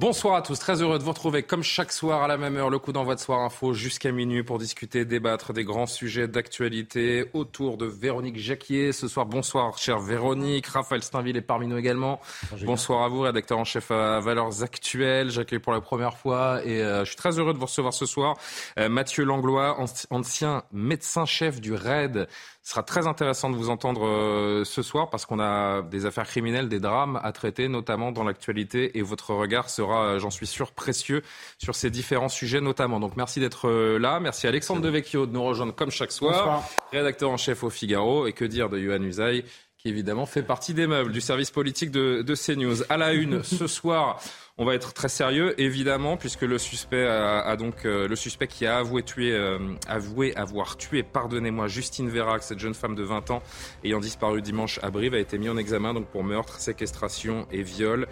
Bonsoir à tous, très heureux de vous retrouver comme chaque soir à la même heure, le coup d'envoi de Soir Info jusqu'à minuit pour discuter, débattre des grands sujets d'actualité autour de Véronique Jacquier. Ce soir, bonsoir chère Véronique, Raphaël Steinville est parmi nous également. Bonsoir à vous, rédacteur en chef à Valeurs Actuelles. J'accueille pour la première fois et euh, je suis très heureux de vous recevoir ce soir. Euh, Mathieu Langlois, anci- ancien médecin-chef du RAID. Ce sera très intéressant de vous entendre euh, ce soir parce qu'on a des affaires criminelles, des drames à traiter, notamment dans l'actualité. Et votre regard sera, euh, j'en suis sûr, précieux sur ces différents sujets notamment. Donc merci d'être euh, là. Merci à Alexandre Devecchio de nous rejoindre comme chaque soir. Rédacteur en chef au Figaro. Et que dire de Yohann Usaï qui évidemment fait partie des meubles du service politique de, de CNews. À la une, ce soir, on va être très sérieux, évidemment, puisque le suspect a, a donc euh, le suspect qui a avoué tuer, euh, avoué avoir tué, pardonnez-moi, Justine Vérac, cette jeune femme de 20 ans ayant disparu dimanche à Brive, a été mis en examen donc pour meurtre, séquestration et viol.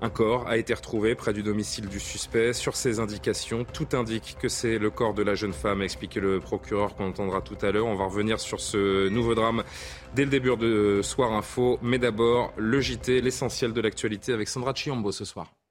Un corps a été retrouvé près du domicile du suspect. Sur ces indications, tout indique que c'est le corps de la jeune femme, a expliqué le procureur qu'on entendra tout à l'heure. On va revenir sur ce nouveau drame dès le début de Soir Info. Mais d'abord, le JT, l'essentiel de l'actualité avec Sandra Chiombo ce soir.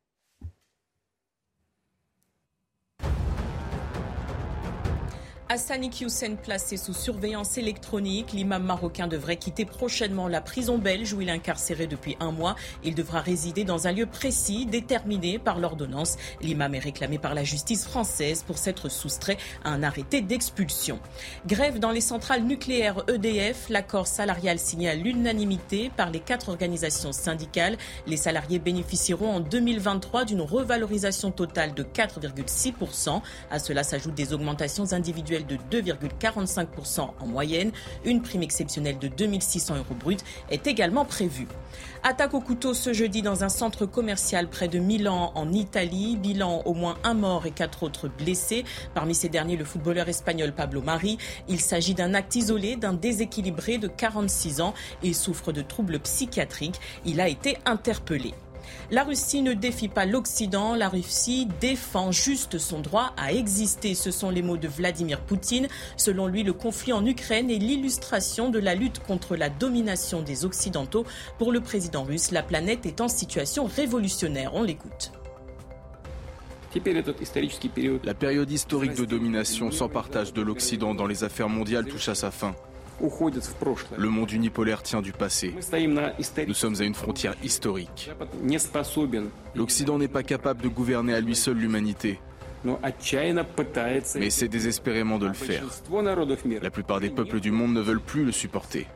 Hassani Hussein placé sous surveillance électronique. L'imam marocain devrait quitter prochainement la prison belge où il est incarcéré depuis un mois. Il devra résider dans un lieu précis déterminé par l'ordonnance. L'imam est réclamé par la justice française pour s'être soustrait à un arrêté d'expulsion. Grève dans les centrales nucléaires EDF. L'accord salarial signé à l'unanimité par les quatre organisations syndicales. Les salariés bénéficieront en 2023 d'une revalorisation totale de 4,6%. À cela s'ajoutent des augmentations individuelles de 2,45% en moyenne. Une prime exceptionnelle de 2600 euros bruts est également prévue. Attaque au couteau ce jeudi dans un centre commercial près de Milan en Italie. Bilan au moins un mort et quatre autres blessés. Parmi ces derniers, le footballeur espagnol Pablo Mari. Il s'agit d'un acte isolé d'un déséquilibré de 46 ans. Il souffre de troubles psychiatriques. Il a été interpellé. La Russie ne défie pas l'Occident, la Russie défend juste son droit à exister. Ce sont les mots de Vladimir Poutine. Selon lui, le conflit en Ukraine est l'illustration de la lutte contre la domination des Occidentaux. Pour le président russe, la planète est en situation révolutionnaire. On l'écoute. La période historique de domination sans partage de l'Occident dans les affaires mondiales touche à sa fin. Le monde unipolaire tient du passé. Nous sommes à une frontière historique. L'Occident n'est pas capable de gouverner à lui seul l'humanité, mais essaie désespérément de le faire. La plupart des peuples du monde ne veulent plus le supporter.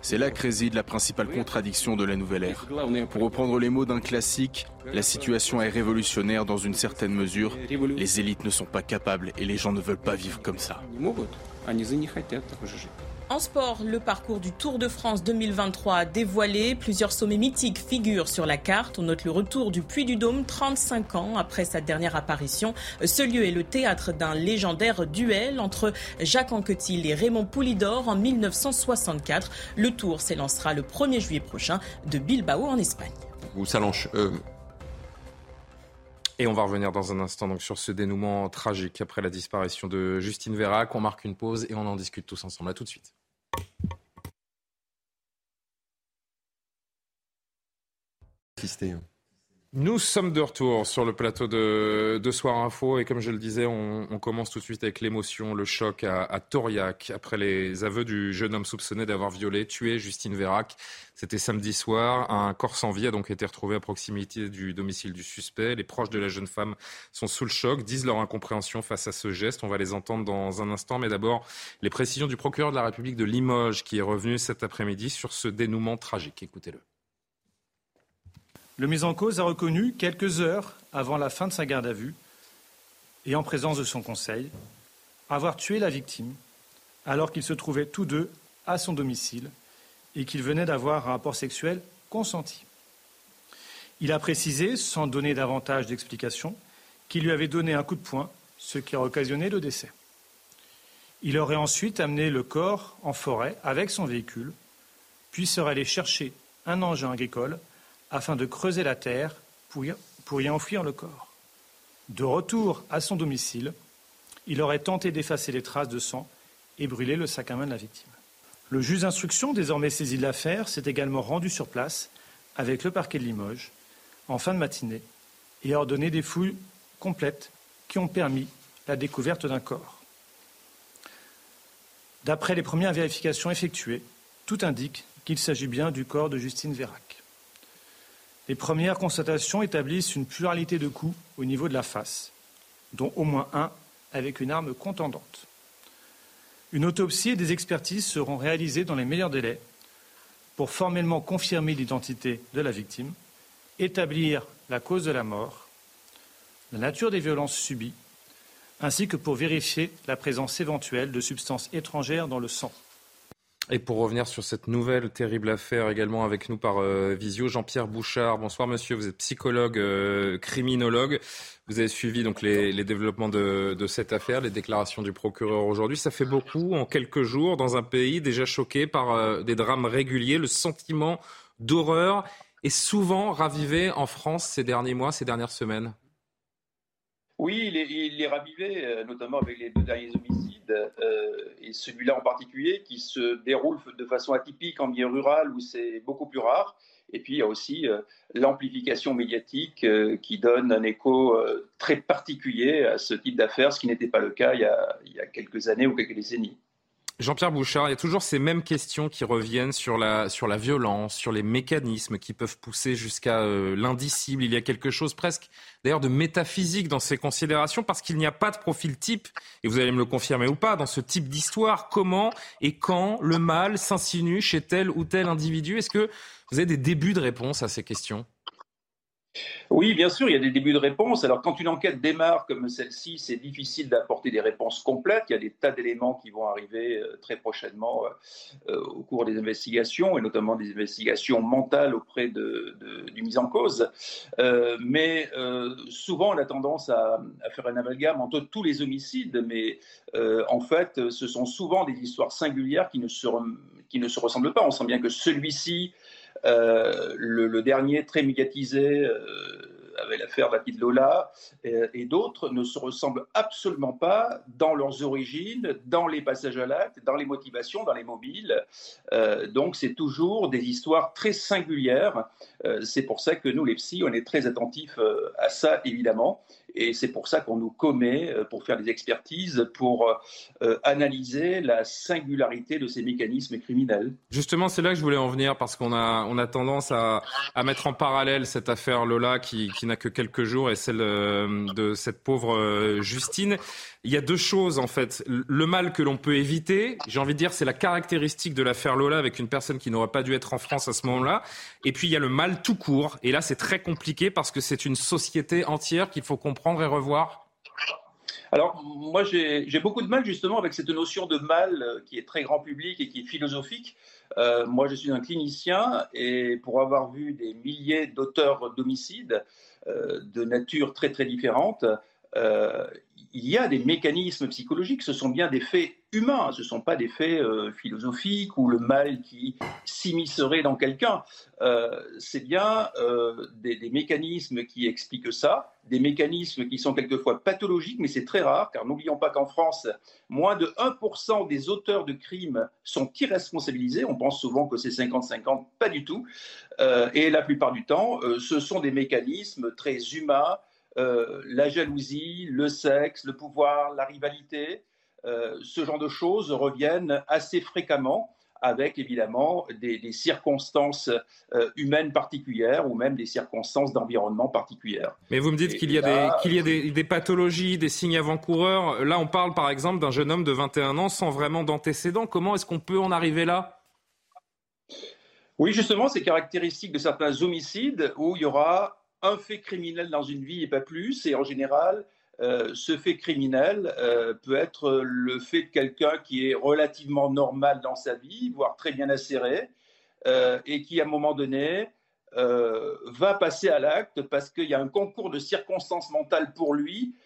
C'est là que réside la principale contradiction de la nouvelle ère. Pour reprendre les mots d'un classique, la situation est révolutionnaire dans une certaine mesure. Les élites ne sont pas capables et les gens ne veulent pas vivre comme ça. En sport, le parcours du Tour de France 2023 a dévoilé. Plusieurs sommets mythiques figurent sur la carte. On note le retour du Puy du Dôme 35 ans après sa dernière apparition. Ce lieu est le théâtre d'un légendaire duel entre Jacques Anquetil et Raymond Poulidor en 1964. Le Tour s'élancera le 1er juillet prochain de Bilbao en Espagne. Ou Salanche. euh, Et on va revenir dans un instant donc sur ce dénouement tragique après la disparition de Justine Vérac. On marque une pause et on en discute tous ensemble. À tout de suite. Fisté. Nous sommes de retour sur le plateau de, de Soir Info et comme je le disais, on, on commence tout de suite avec l'émotion, le choc à, à Tauriac après les aveux du jeune homme soupçonné d'avoir violé, tué Justine Vérac. C'était samedi soir. Un corps sans vie a donc été retrouvé à proximité du domicile du suspect. Les proches de la jeune femme sont sous le choc, disent leur incompréhension face à ce geste. On va les entendre dans un instant, mais d'abord les précisions du procureur de la République de Limoges qui est revenu cet après-midi sur ce dénouement tragique. Écoutez-le. Le mis en cause a reconnu, quelques heures avant la fin de sa garde à vue, et en présence de son conseil, avoir tué la victime alors qu'ils se trouvaient tous deux à son domicile et qu'ils venaient d'avoir un rapport sexuel consenti. Il a précisé, sans donner davantage d'explications, qu'il lui avait donné un coup de poing, ce qui a occasionné le décès. Il aurait ensuite amené le corps en forêt avec son véhicule, puis serait allé chercher un engin agricole afin de creuser la terre pour y, enfouir le corps. De retour à son domicile, il aurait tenté d'effacer les traces de sang et brûler le sac à main de la victime. Le juge d'instruction, désormais saisi de l'affaire, s'est également rendu sur place avec le parquet de Limoges en fin de matinée et a ordonné des fouilles complètes qui ont permis la découverte d'un corps. D'après les premières vérifications effectuées, tout indique qu'il s'agit bien du corps de Justine Vérac. Les premières constatations établissent une pluralité de coups au niveau de la face, dont au moins un avec une arme contendante. Une autopsie et des expertises seront réalisées dans les meilleurs délais pour formellement confirmer l'identité de la victime, établir la cause de la mort, la nature des violences subies, ainsi que pour vérifier la présence éventuelle de substances étrangères dans le sang. Et pour revenir sur cette nouvelle terrible affaire également avec nous par euh, visio, Jean-Pierre Bouchard. Bonsoir monsieur, vous êtes psychologue, euh, criminologue. Vous avez suivi donc les, développements de, cette affaire, les déclarations du procureur aujourd'hui. Ça fait beaucoup en quelques jours dans un pays déjà choqué par euh, des drames réguliers. Le sentiment d'horreur est souvent ravivé en France ces derniers mois, ces dernières semaines. Oui, il est, ravivé, notamment avec les deux derniers homicides, euh, et celui-là en particulier, qui se déroule de façon atypique en milieu rural où c'est beaucoup plus rare. Et puis il y a aussi euh, l'amplification médiatique qui donne un écho très particulier à ce type d'affaires, ce qui n'était pas le cas il y, a, il y a quelques années ou quelques décennies. Jean-Pierre Bouchard, il y a toujours ces mêmes questions qui reviennent sur la, sur la violence, sur les mécanismes qui peuvent pousser jusqu'à euh, l'indicible. Il y a quelque chose presque d'ailleurs de métaphysique dans ces considérations parce qu'il n'y a pas de profil type, et vous allez me le confirmer ou pas, dans ce type d'histoire. Comment et quand le mal s'insinue chez tel ou tel individu? Est-ce que vous avez des débuts de réponse à ces questions? Oui, bien sûr, il y a des débuts de réponse. Alors, quand une enquête démarre comme celle-ci, c'est difficile d'apporter des réponses complètes. Il y a des tas d'éléments qui vont arriver euh, très prochainement euh, euh, au cours des investigations, et notamment des investigations mentales auprès de, du mise en cause. mais souvent, on a tendance à, faire un amalgame entre tous les homicides, mais en fait, ce sont souvent des histoires singulières qui ne se, qui ne se ressemblent pas. On sent bien que celui-ci euh, le, dernier très médiatisé euh, avec l'affaire Baptiste Lola et, d'autres ne se ressemblent absolument pas dans leurs origines, dans les passages à l'acte, dans les motivations, dans les mobiles. Euh, donc c'est toujours des histoires très singulières. c'est pour ça que nous, les psys, on est très attentifs à ça, évidemment. Et c'est pour ça qu'on nous commet euh, pour faire des expertises, pour euh, analyser la singularité de ces mécanismes criminels. Justement, c'est là que je voulais en venir parce qu'on a, on a tendance à, à mettre en parallèle cette affaire Lola qui, qui n'a que quelques jours et celle euh, de cette pauvre Justine. Il y a deux choses en fait. Le mal que l'on peut éviter, j'ai envie de dire, c'est la caractéristique de l'affaire Lola avec une personne qui n'aurait pas dû être en France à ce moment-là. Et puis il y a le mal tout court. Et là, c'est très compliqué parce que c'est une société entière qu'il faut comprendre et revoir. Alors, moi, j'ai beaucoup de mal justement avec cette notion de mal euh, qui est très grand public et qui est philosophique. Euh, moi, je suis un clinicien et pour avoir vu des milliers d'auteurs d'homicides euh, de nature très très différente, il y a des mécanismes psychologiques, ce sont bien des faits humains, ce ne sont pas des faits euh, philosophiques ou le mal qui s'immiscerait dans quelqu'un. Euh, c'est bien euh, des, mécanismes qui expliquent ça, des mécanismes qui sont quelquefois pathologiques, mais c'est très rare, car n'oublions pas qu'en France, moins de 1% des auteurs de crimes sont irresponsabilisés. On pense souvent que c'est 50-50, pas du tout. et la plupart du temps, ce sont des mécanismes très humains euh, la jalousie, le sexe, le pouvoir, la rivalité, euh, ce genre de choses reviennent assez fréquemment avec évidemment des, circonstances euh, humaines particulières ou même des circonstances d'environnement particulières. Mais vous me dites qu'il y a, des, qu'il y a des, pathologies, des signes avant-coureurs. Là, on parle par exemple d'un jeune homme de 21 ans sans vraiment d'antécédents. Comment est-ce qu'on peut en arriver là? Oui, justement, c'est caractéristique de certains homicides où il y aura un fait criminel dans une vie et pas plus. Et en général, euh, ce fait criminel euh, peut être le fait de quelqu'un qui est relativement normal dans sa vie, voire très bien acéré, euh, et qui, à un moment donné, va passer à l'acte parce qu'il y a un concours de circonstances mentales pour lui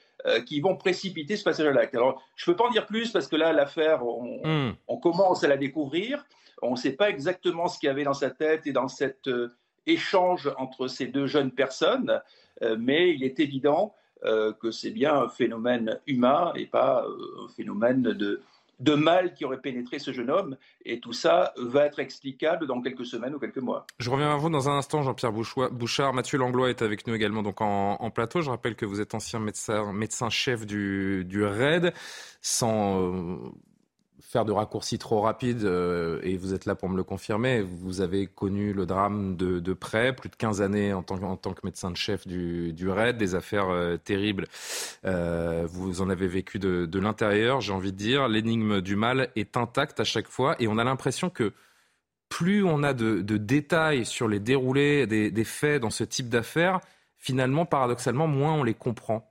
qui vont précipiter ce passage à l'acte. Alors, je ne peux pas en dire plus parce que là, l'affaire, on, hmm. on, commence à la découvrir. On ne sait pas exactement ce qu'il y avait dans sa tête et dans cet échange entre ces deux jeunes personnes, mais il est évident euh, que c'est bien un phénomène humain et pas euh, un phénomène de, de mal qui aurait pénétré ce jeune homme. Et tout ça va être explicable dans quelques semaines ou quelques mois. Je reviens à vous dans un instant, Jean-Pierre Bouchard. Mathieu Langlois est avec nous également donc en, plateau. Je rappelle que vous êtes ancien médecin, médecin chef du, du RAID. Sans euh, faire de raccourcis trop rapides, euh, et vous êtes là pour me le confirmer, vous avez connu le drame de, près, plus de 15 années en tant, en tant que médecin de chef du, du RAID, des affaires euh, terribles. Euh, vous en avez vécu de, de l'intérieur, j'ai envie de dire. L'énigme du mal est intacte à chaque fois, et on a l'impression que plus on a de, de détails sur les déroulés des, des faits dans ce type d'affaires, finalement, paradoxalement, moins on les comprend.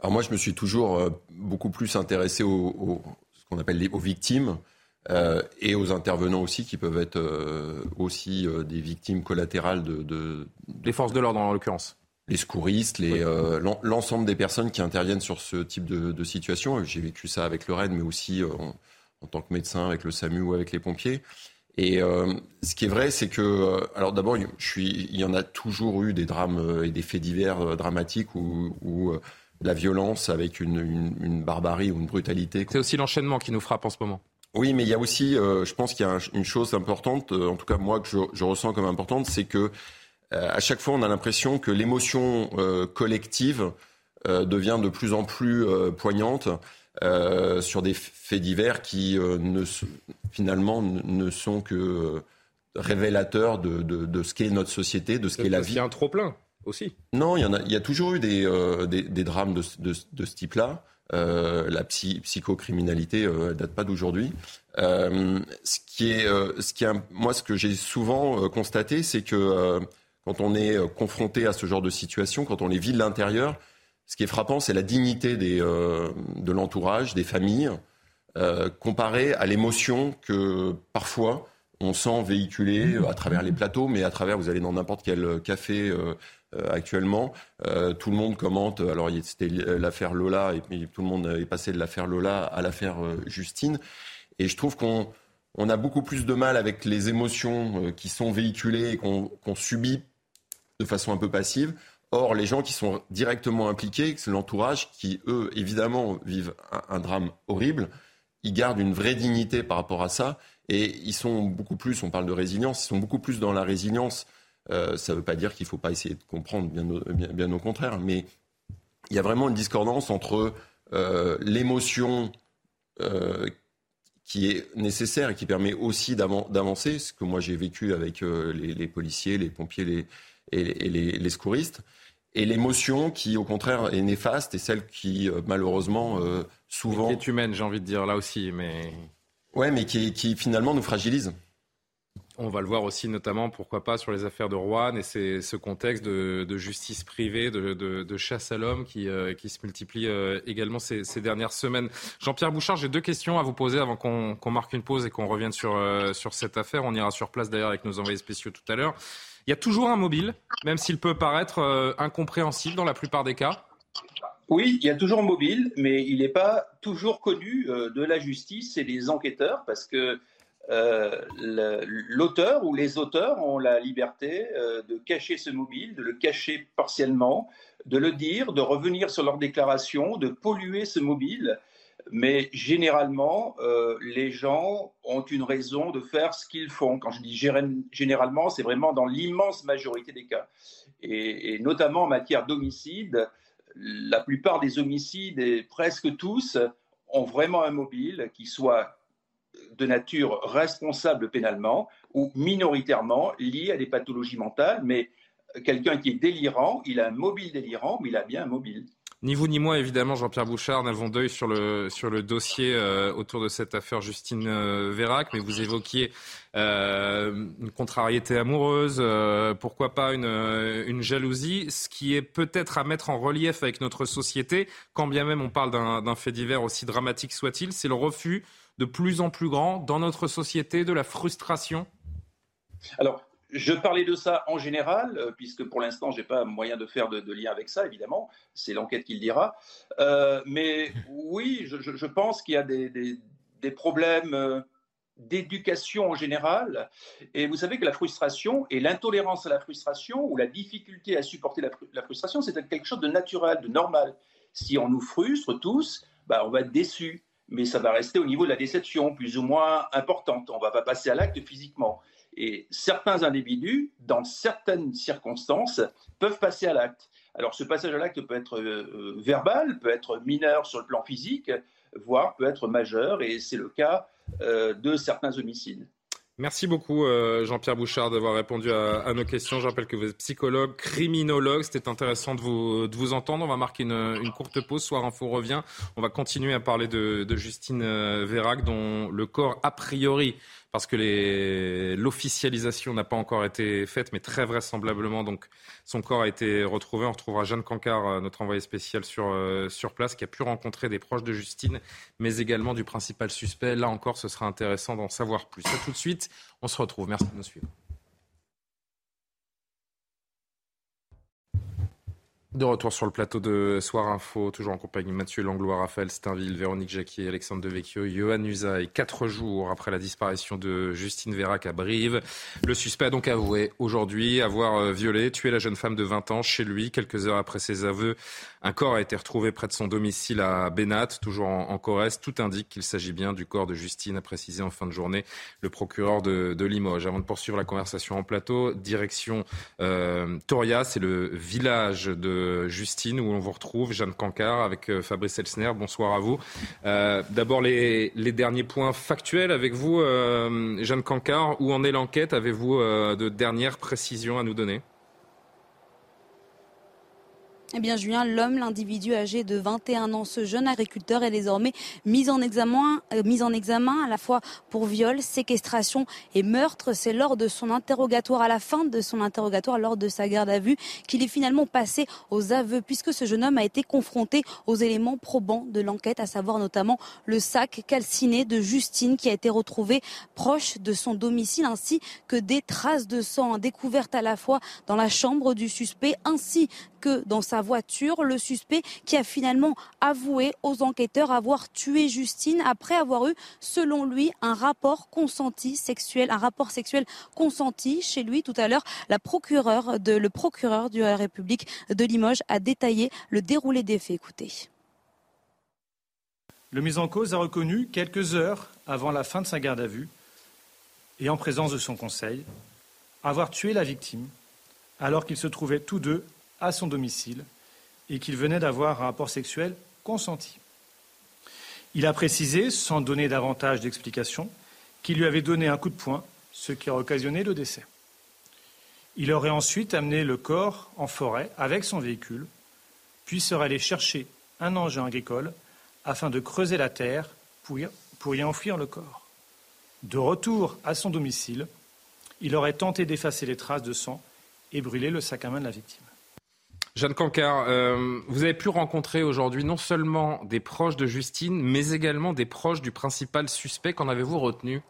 Alors moi, je me suis toujours beaucoup plus intéressé aux, qu'on appelle les, aux victimes. Euh, et aux intervenants aussi qui peuvent être euh, aussi euh, des victimes collatérales de, de, les forces de l'ordre en l'occurrence les secouristes, les, l'ensemble des personnes qui interviennent sur ce type de, de situation. J'ai vécu ça avec le RAID, mais aussi en, tant que médecin avec le SAMU ou avec les pompiers. Et ce qui est vrai, c'est que, alors d'abord, je suis, il y en a toujours eu des drames et des faits divers dramatiques où, où la violence avec une, barbarie ou une brutalité. C'est aussi l'enchaînement qui nous frappe en ce moment. Oui, mais il y a aussi, euh, je pense qu'il y a une chose importante, euh, en tout cas moi que je, ressens comme importante, c'est que euh, à chaque fois on a l'impression que l'émotion collective devient de plus en plus poignante sur des faits divers qui ne, finalement ne sont que révélateurs de, ce qu'est notre société, de ce qu'est la vie. A un trop plein Non, il y, a, toujours eu des, euh, drames de, ce type-là. Euh, la psychocriminalité, euh, date pas d'aujourd'hui. Euh, ce qui est, moi, ce que j'ai souvent constaté, c'est que quand on est confronté à ce genre de situation, quand on les vit de l'intérieur, ce qui est frappant, c'est la dignité de l'entourage, des familles, comparée à l'émotion que parfois on sent véhiculer à travers les plateaux, mais à travers, vous allez dans n'importe quel café actuellement. Euh, tout le monde commente. Alors c'était l'affaire Lola et puis tout le monde est passé de l'affaire Lola à l'affaire euh, Justine. Et je trouve qu'on on a beaucoup plus de mal avec les émotions qui sont véhiculées et qu'on subit de façon un peu passive. Or, les gens qui sont directement impliqués, c'est l'entourage qui, eux, évidemment, vivent un, drame horrible, ils gardent une vraie dignité par rapport à ça. Et ils sont beaucoup plus, on parle de résilience, ils sont beaucoup plus dans la résilience euh, ça ne veut pas dire qu'il ne faut pas essayer de comprendre, bien au, bien, au, contraire. Mais il y a vraiment une discordance entre euh, l'émotion euh, qui est nécessaire et qui permet aussi d'avancer, ce que moi j'ai vécu avec les, policiers, les pompiers les, et, les, les, secouristes, et l'émotion qui au contraire est néfaste et celle qui malheureusement souvent... Qui est humaine j'ai envie de dire là aussi, mais... Ouais, mais qui, qui finalement nous fragilise. On va le voir aussi notamment, pourquoi pas, sur les affaires de Rouen et ce contexte de, justice privée, de, chasse à l'homme qui, euh, se multiplie euh, également ces, dernières semaines. Jean-Pierre Bouchard, j'ai deux questions à vous poser avant qu'on marque une pause et qu'on revienne sur, euh, sur cette affaire. On ira sur place d'ailleurs avec nos envoyés spéciaux tout à l'heure. Il y a toujours un mobile, même s'il peut paraître incompréhensible dans la plupart des cas. Oui, il y a toujours un mobile, mais il n'est pas toujours connu de la justice et des enquêteurs parce que l'auteur ou les auteurs ont la liberté euh, de cacher ce mobile, de le cacher partiellement, de le dire, de revenir sur leur déclaration, de polluer ce mobile. Mais généralement, euh, les gens ont une raison de faire ce qu'ils font. Quand je dis généralement, c'est vraiment dans l'immense majorité des cas. Et, et notamment en matière d'homicide, la plupart des homicides, et presque tous, ont vraiment un mobile qui soit de nature responsable pénalement ou minoritairement lié à des pathologies mentales, mais quelqu'un qui est délirant, il a un mobile délirant, mais il a bien un mobile. Ni vous ni moi, évidemment, Jean-Pierre Bouchard, n'avons d'œil sur le, sur le dossier euh, autour de cette affaire Justine euh, Vérac, mais vous évoquiez euh, une contrariété amoureuse, pourquoi pas une, une, jalousie, ce qui est peut-être à mettre en relief avec notre société, quand bien même on parle d'un fait divers aussi dramatique soit-il, c'est le refus de plus en plus grand dans notre société, de la frustration? Alors, je parlais de ça en général, euh, puisque pour l'instant, je n'ai pas moyen de faire de, lien avec ça, évidemment. C'est l'enquête qui le dira. Euh, mais oui, je, pense qu'il y a des, problèmes euh, d'éducation en général. Et vous savez que la frustration et l'intolérance à la frustration ou la difficulté à supporter la, frustration, c'est quelque chose de naturel, de normal. Si on nous frustre tous, bah, on va être déçu. Mais ça va rester au niveau de la déception, plus ou moins importante. On ne va pas passer à l'acte physiquement. Et certains individus, dans certaines circonstances, peuvent passer à l'acte. Alors ce passage à l'acte peut être euh, verbal, peut être mineur sur le plan physique, voire peut être majeur, et c'est le cas euh, de certains homicides. Merci beaucoup Jean-Pierre Bouchard d'avoir répondu à, nos questions. Je rappelle que vous êtes psychologue, criminologue. C'était intéressant de vous, entendre. On va marquer une, courte pause. Soir Info revient. On va continuer à parler de, de Justine Vérac, dont le corps a priori parce que l'officialisation n'a pas encore été faite, mais très vraisemblablement, donc son corps a été retrouvé. On retrouvera Jeanne Cancard, euh, notre envoyé spécial sur, euh, sur place, qui a pu rencontrer des proches de Justine, mais également du principal suspect. Là encore, ce sera intéressant d'en savoir plus. A tout de suite, on se retrouve. Merci de nous suivre. De retour sur le plateau de Soir Info, toujours en compagnie de Mathieu Langlois, Raphaël Steinville, Véronique Jacquier, Alexandre Devecchio, Johan Usaï. Quatre jours après la disparition de Justine Vérac à Brive, le suspect a donc avoué aujourd'hui avoir euh, violé, tué la jeune femme de 20 ans chez lui. Quelques heures après ses aveux, un corps a été retrouvé près de son domicile à Bénat, toujours en, Corrèze. Tout indique qu'il s'agit bien du corps de Justine, a précisé en fin de journée le procureur de, Limoges. Avant de poursuivre la conversation en plateau, direction euh, Toria, c'est le village de Justine, où on vous retrouve, Jeanne Cancard, avec euh, Fabrice Elsner. Bonsoir à vous. Euh, d'abord, les, derniers points factuels avec vous, euh, Jeanne Cancard. Où en est l'enquête? Avez-vous de dernières précisions à nous donner? Eh bien, Julien, l'homme, l'individu âgé de 21 ans, ce jeune agriculteur est désormais mis en examen, euh, mis en examen à la fois pour viol, séquestration et meurtre. C'est lors de son interrogatoire, à la fin de son interrogatoire, lors de sa garde à vue, qu'il est finalement passé aux aveux, puisque ce jeune homme a été confronté aux éléments probants de l'enquête, à savoir notamment le sac calciné de Justine qui a été retrouvé proche de son domicile, ainsi que des traces de sang découvertes à la fois dans la chambre du suspect ainsi dans sa voiture, le suspect qui a finalement avoué aux enquêteurs avoir tué Justine après avoir eu, selon lui, un rapport consenti sexuel, un rapport sexuel consenti chez lui. Tout à l'heure, la procureure de, le procureur de la République de Limoges a détaillé le déroulé des faits. Écoutez. Le mis en cause a reconnu quelques heures avant la fin de sa garde à vue et en présence de son conseil avoir tué la victime alors qu'ils se trouvaient tous deux à son domicile et qu'il venait d'avoir un rapport sexuel consenti. Il a précisé, sans donner davantage d'explications, qu'il lui avait donné un coup de poing, ce qui a occasionné le décès. Il aurait ensuite amené le corps en forêt avec son véhicule, puis serait allé chercher un engin agricole afin de creuser la terre pour y, enfouir le corps. De retour à son domicile, il aurait tenté d'effacer les traces de sang et brûler le sac à main de la victime. Jeanne Cancard, euh, vous avez pu rencontrer aujourd'hui non seulement des proches de Justine, mais également des proches du principal suspect. Qu'en avez-vous retenu?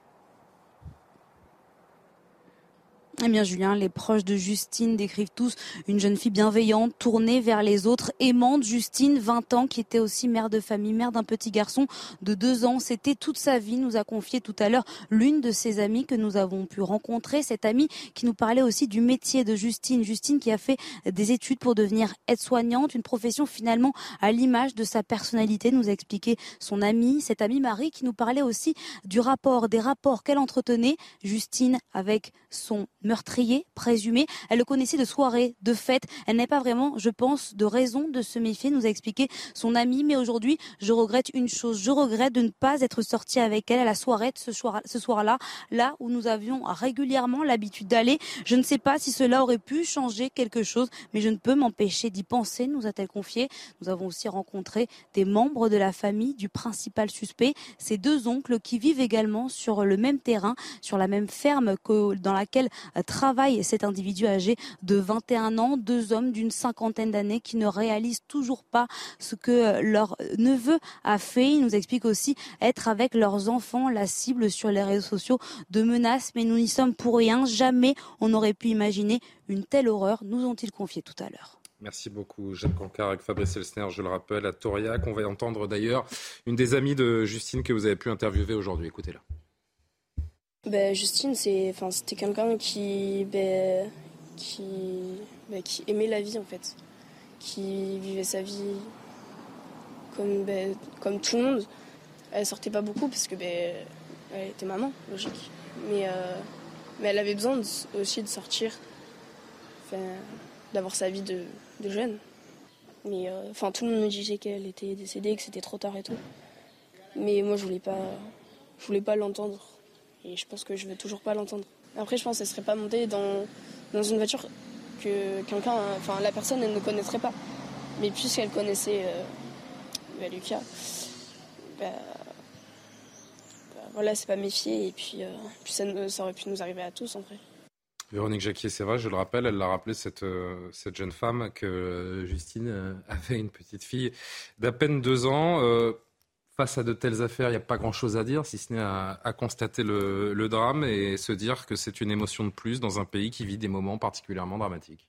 Eh bien, Julien, les proches de Justine décrivent tous une jeune fille bienveillante, tournée vers les autres, aimante. Justine, 20 ans, qui était aussi mère de famille, mère d'un petit garçon de 2 ans. C'était toute sa vie, nous a confié tout à l'heure l'une de ses amies que nous avons pu rencontrer. Cette amie qui nous parlait aussi du métier de Justine. Justine qui a fait des études pour devenir aide-soignante, une profession finalement à l'image de sa personnalité, nous a expliqué son amie, cette amie Marie, qui nous parlait aussi du rapport, des rapports qu'elle entretenait, Justine, avec son meurtrier présumé. Elle le connaissait de soirée, de fête. Elle n'a pas vraiment, je pense, de raison de se méfier, nous a expliqué son ami. Mais aujourd'hui, je regrette une chose. Je regrette de ne pas être sortie avec elle à la soirée ce soir, ce soir-là, là où nous avions régulièrement l'habitude d'aller. Je ne sais pas si cela aurait pu changer quelque chose, mais je ne peux m'empêcher d'y penser, nous a-t-elle confié. Nous avons aussi rencontré des membres de la famille du principal suspect, ces deux oncles qui vivent également sur le même terrain, sur la même ferme que dans laquelle travaille cet individu âgé de 21 ans, deux hommes d'une cinquantaine d'années qui ne réalisent toujours pas ce que leur neveu a fait. Il nous explique aussi être avec leurs enfants la cible sur les réseaux sociaux de menaces, mais nous n'y sommes pour rien. Jamais on n'aurait pu imaginer une telle horreur, nous ont-ils confié tout à l'heure. Merci beaucoup, Jeanne Cancard avec Fabrice Elsner, je le rappelle, à Toriac. On va entendre d'ailleurs une des amies de Justine que vous avez pu interviewer aujourd'hui. Écoutez-la. Ben, Justine, c'était quelqu'un qui, ben, qui, aimait la vie en fait, qui vivait sa vie comme, comme tout le monde. Elle sortait pas beaucoup parce que elle était maman, logique. Mais, euh, elle avait besoin aussi de sortir, d'avoir sa vie de, jeune. Mais euh, tout le monde me disait qu'elle était décédée, que c'était trop tard et tout. Mais moi, je voulais je voulais pas l'entendre. Et je pense que je vais toujours pas l'entendre. Après, je pense qu'elle serait pas montée dans, dans une voiture que quelqu'un, enfin, la personne, elle ne connaîtrait pas. Mais puisqu'elle connaissait euh, bah, Lucas, bah, bah, voilà, c'est pas méfier. Et puis, euh, puis ça, ça, aurait pu nous arriver à tous en vrai. Véronique Jacquier, c'est vrai, je le rappelle, elle l'a rappelé, cette, euh, cette jeune femme, que Justine avait une petite fille d'à peine deux ans. Face à de telles affaires, il n'y a pas grand-chose à dire, si ce n'est à, constater le drame et se dire que c'est une émotion de plus dans un pays qui vit des moments particulièrement dramatiques.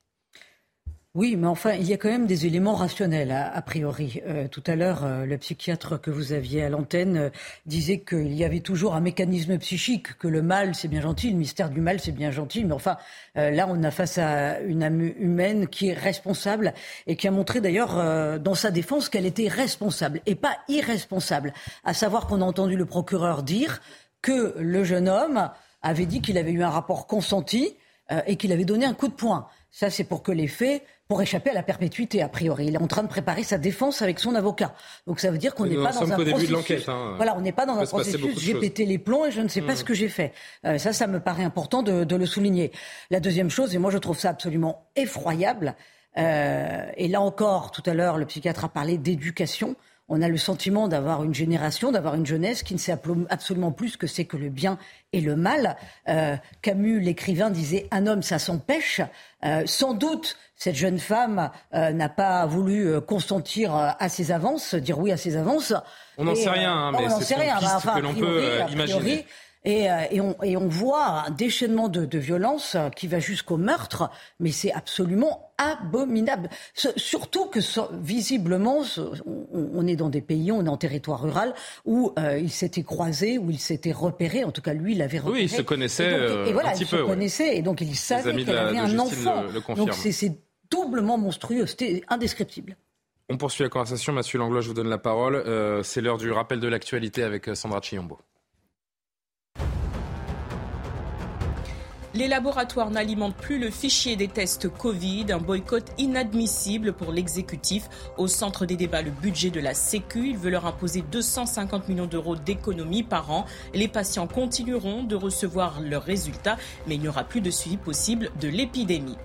Oui, mais enfin, il y a quand même des éléments rationnels, a, priori. Euh, tout à l'heure, euh, le psychiatre que vous aviez à l'antenne euh, disait qu'il y avait toujours un mécanisme psychique, que le mal, c'est bien gentil, le mystère du mal, c'est bien gentil. Mais enfin, là, on a face à une âme humaine qui est responsable et qui a montré d'ailleurs dans sa défense qu'elle était responsable et pas irresponsable. À savoir qu'on a entendu le procureur dire que le jeune homme avait dit qu'il avait eu un rapport consenti et qu'il avait donné un coup de poing. Ça, c'est pour que les faits pour échapper à la perpétuité, a priori. Il est en train de préparer sa défense avec son avocat. Donc ça veut dire qu'on n'est pas dans un processus. Hein. Voilà, on n'est pas dans un processus. J'ai pété les plombs et je ne sais pas ce que j'ai fait. Euh, ça, ça me paraît important de, de, le souligner. La deuxième chose, et moi je trouve ça absolument effroyable. Euh, et là encore, tout à l'heure, le psychiatre a parlé d'éducation on a le sentiment d'avoir une génération, d'avoir une jeunesse qui ne sait absolument plus ce que c'est que le bien et le mal. Euh, Camus, l'écrivain, disait un homme, ça s'empêche. Euh, sans doute, cette jeune femme euh, n'a pas voulu consentir à ses avances, dire oui à ses avances. On n'en sait rien, hein, mais c'est une piste que l'on peut imaginer. Euh, et, on, voit un déchaînement de, violence qui va jusqu'au meurtre, mais c'est absolument abominable. Surtout que visiblement, on, est dans des pays, on est en territoire rural, où euh, il s'était croisé, où il s'était repéré, en tout cas lui, il avait repéré. Oui, il se connaissait et, voilà, un petit il peu. Se connaissait, et donc il savait qu'elle avait un enfant. donc c'est doublement monstrueux, c'était indescriptible. On poursuit la conversation. Mathieu Langlois, je vous donne la parole. Euh, c'est l'heure du rappel de l'actualité avec Sandra Chiombo. Les laboratoires n'alimentent plus le fichier des tests Covid, un boycott inadmissible pour l'exécutif. Au centre des débats, le budget de la Sécu. Il veut leur imposer 250 millions d'euros d'économies par an. Les patients continueront de recevoir leurs résultats, mais il n'y aura plus de suivi possible de l'épidémie.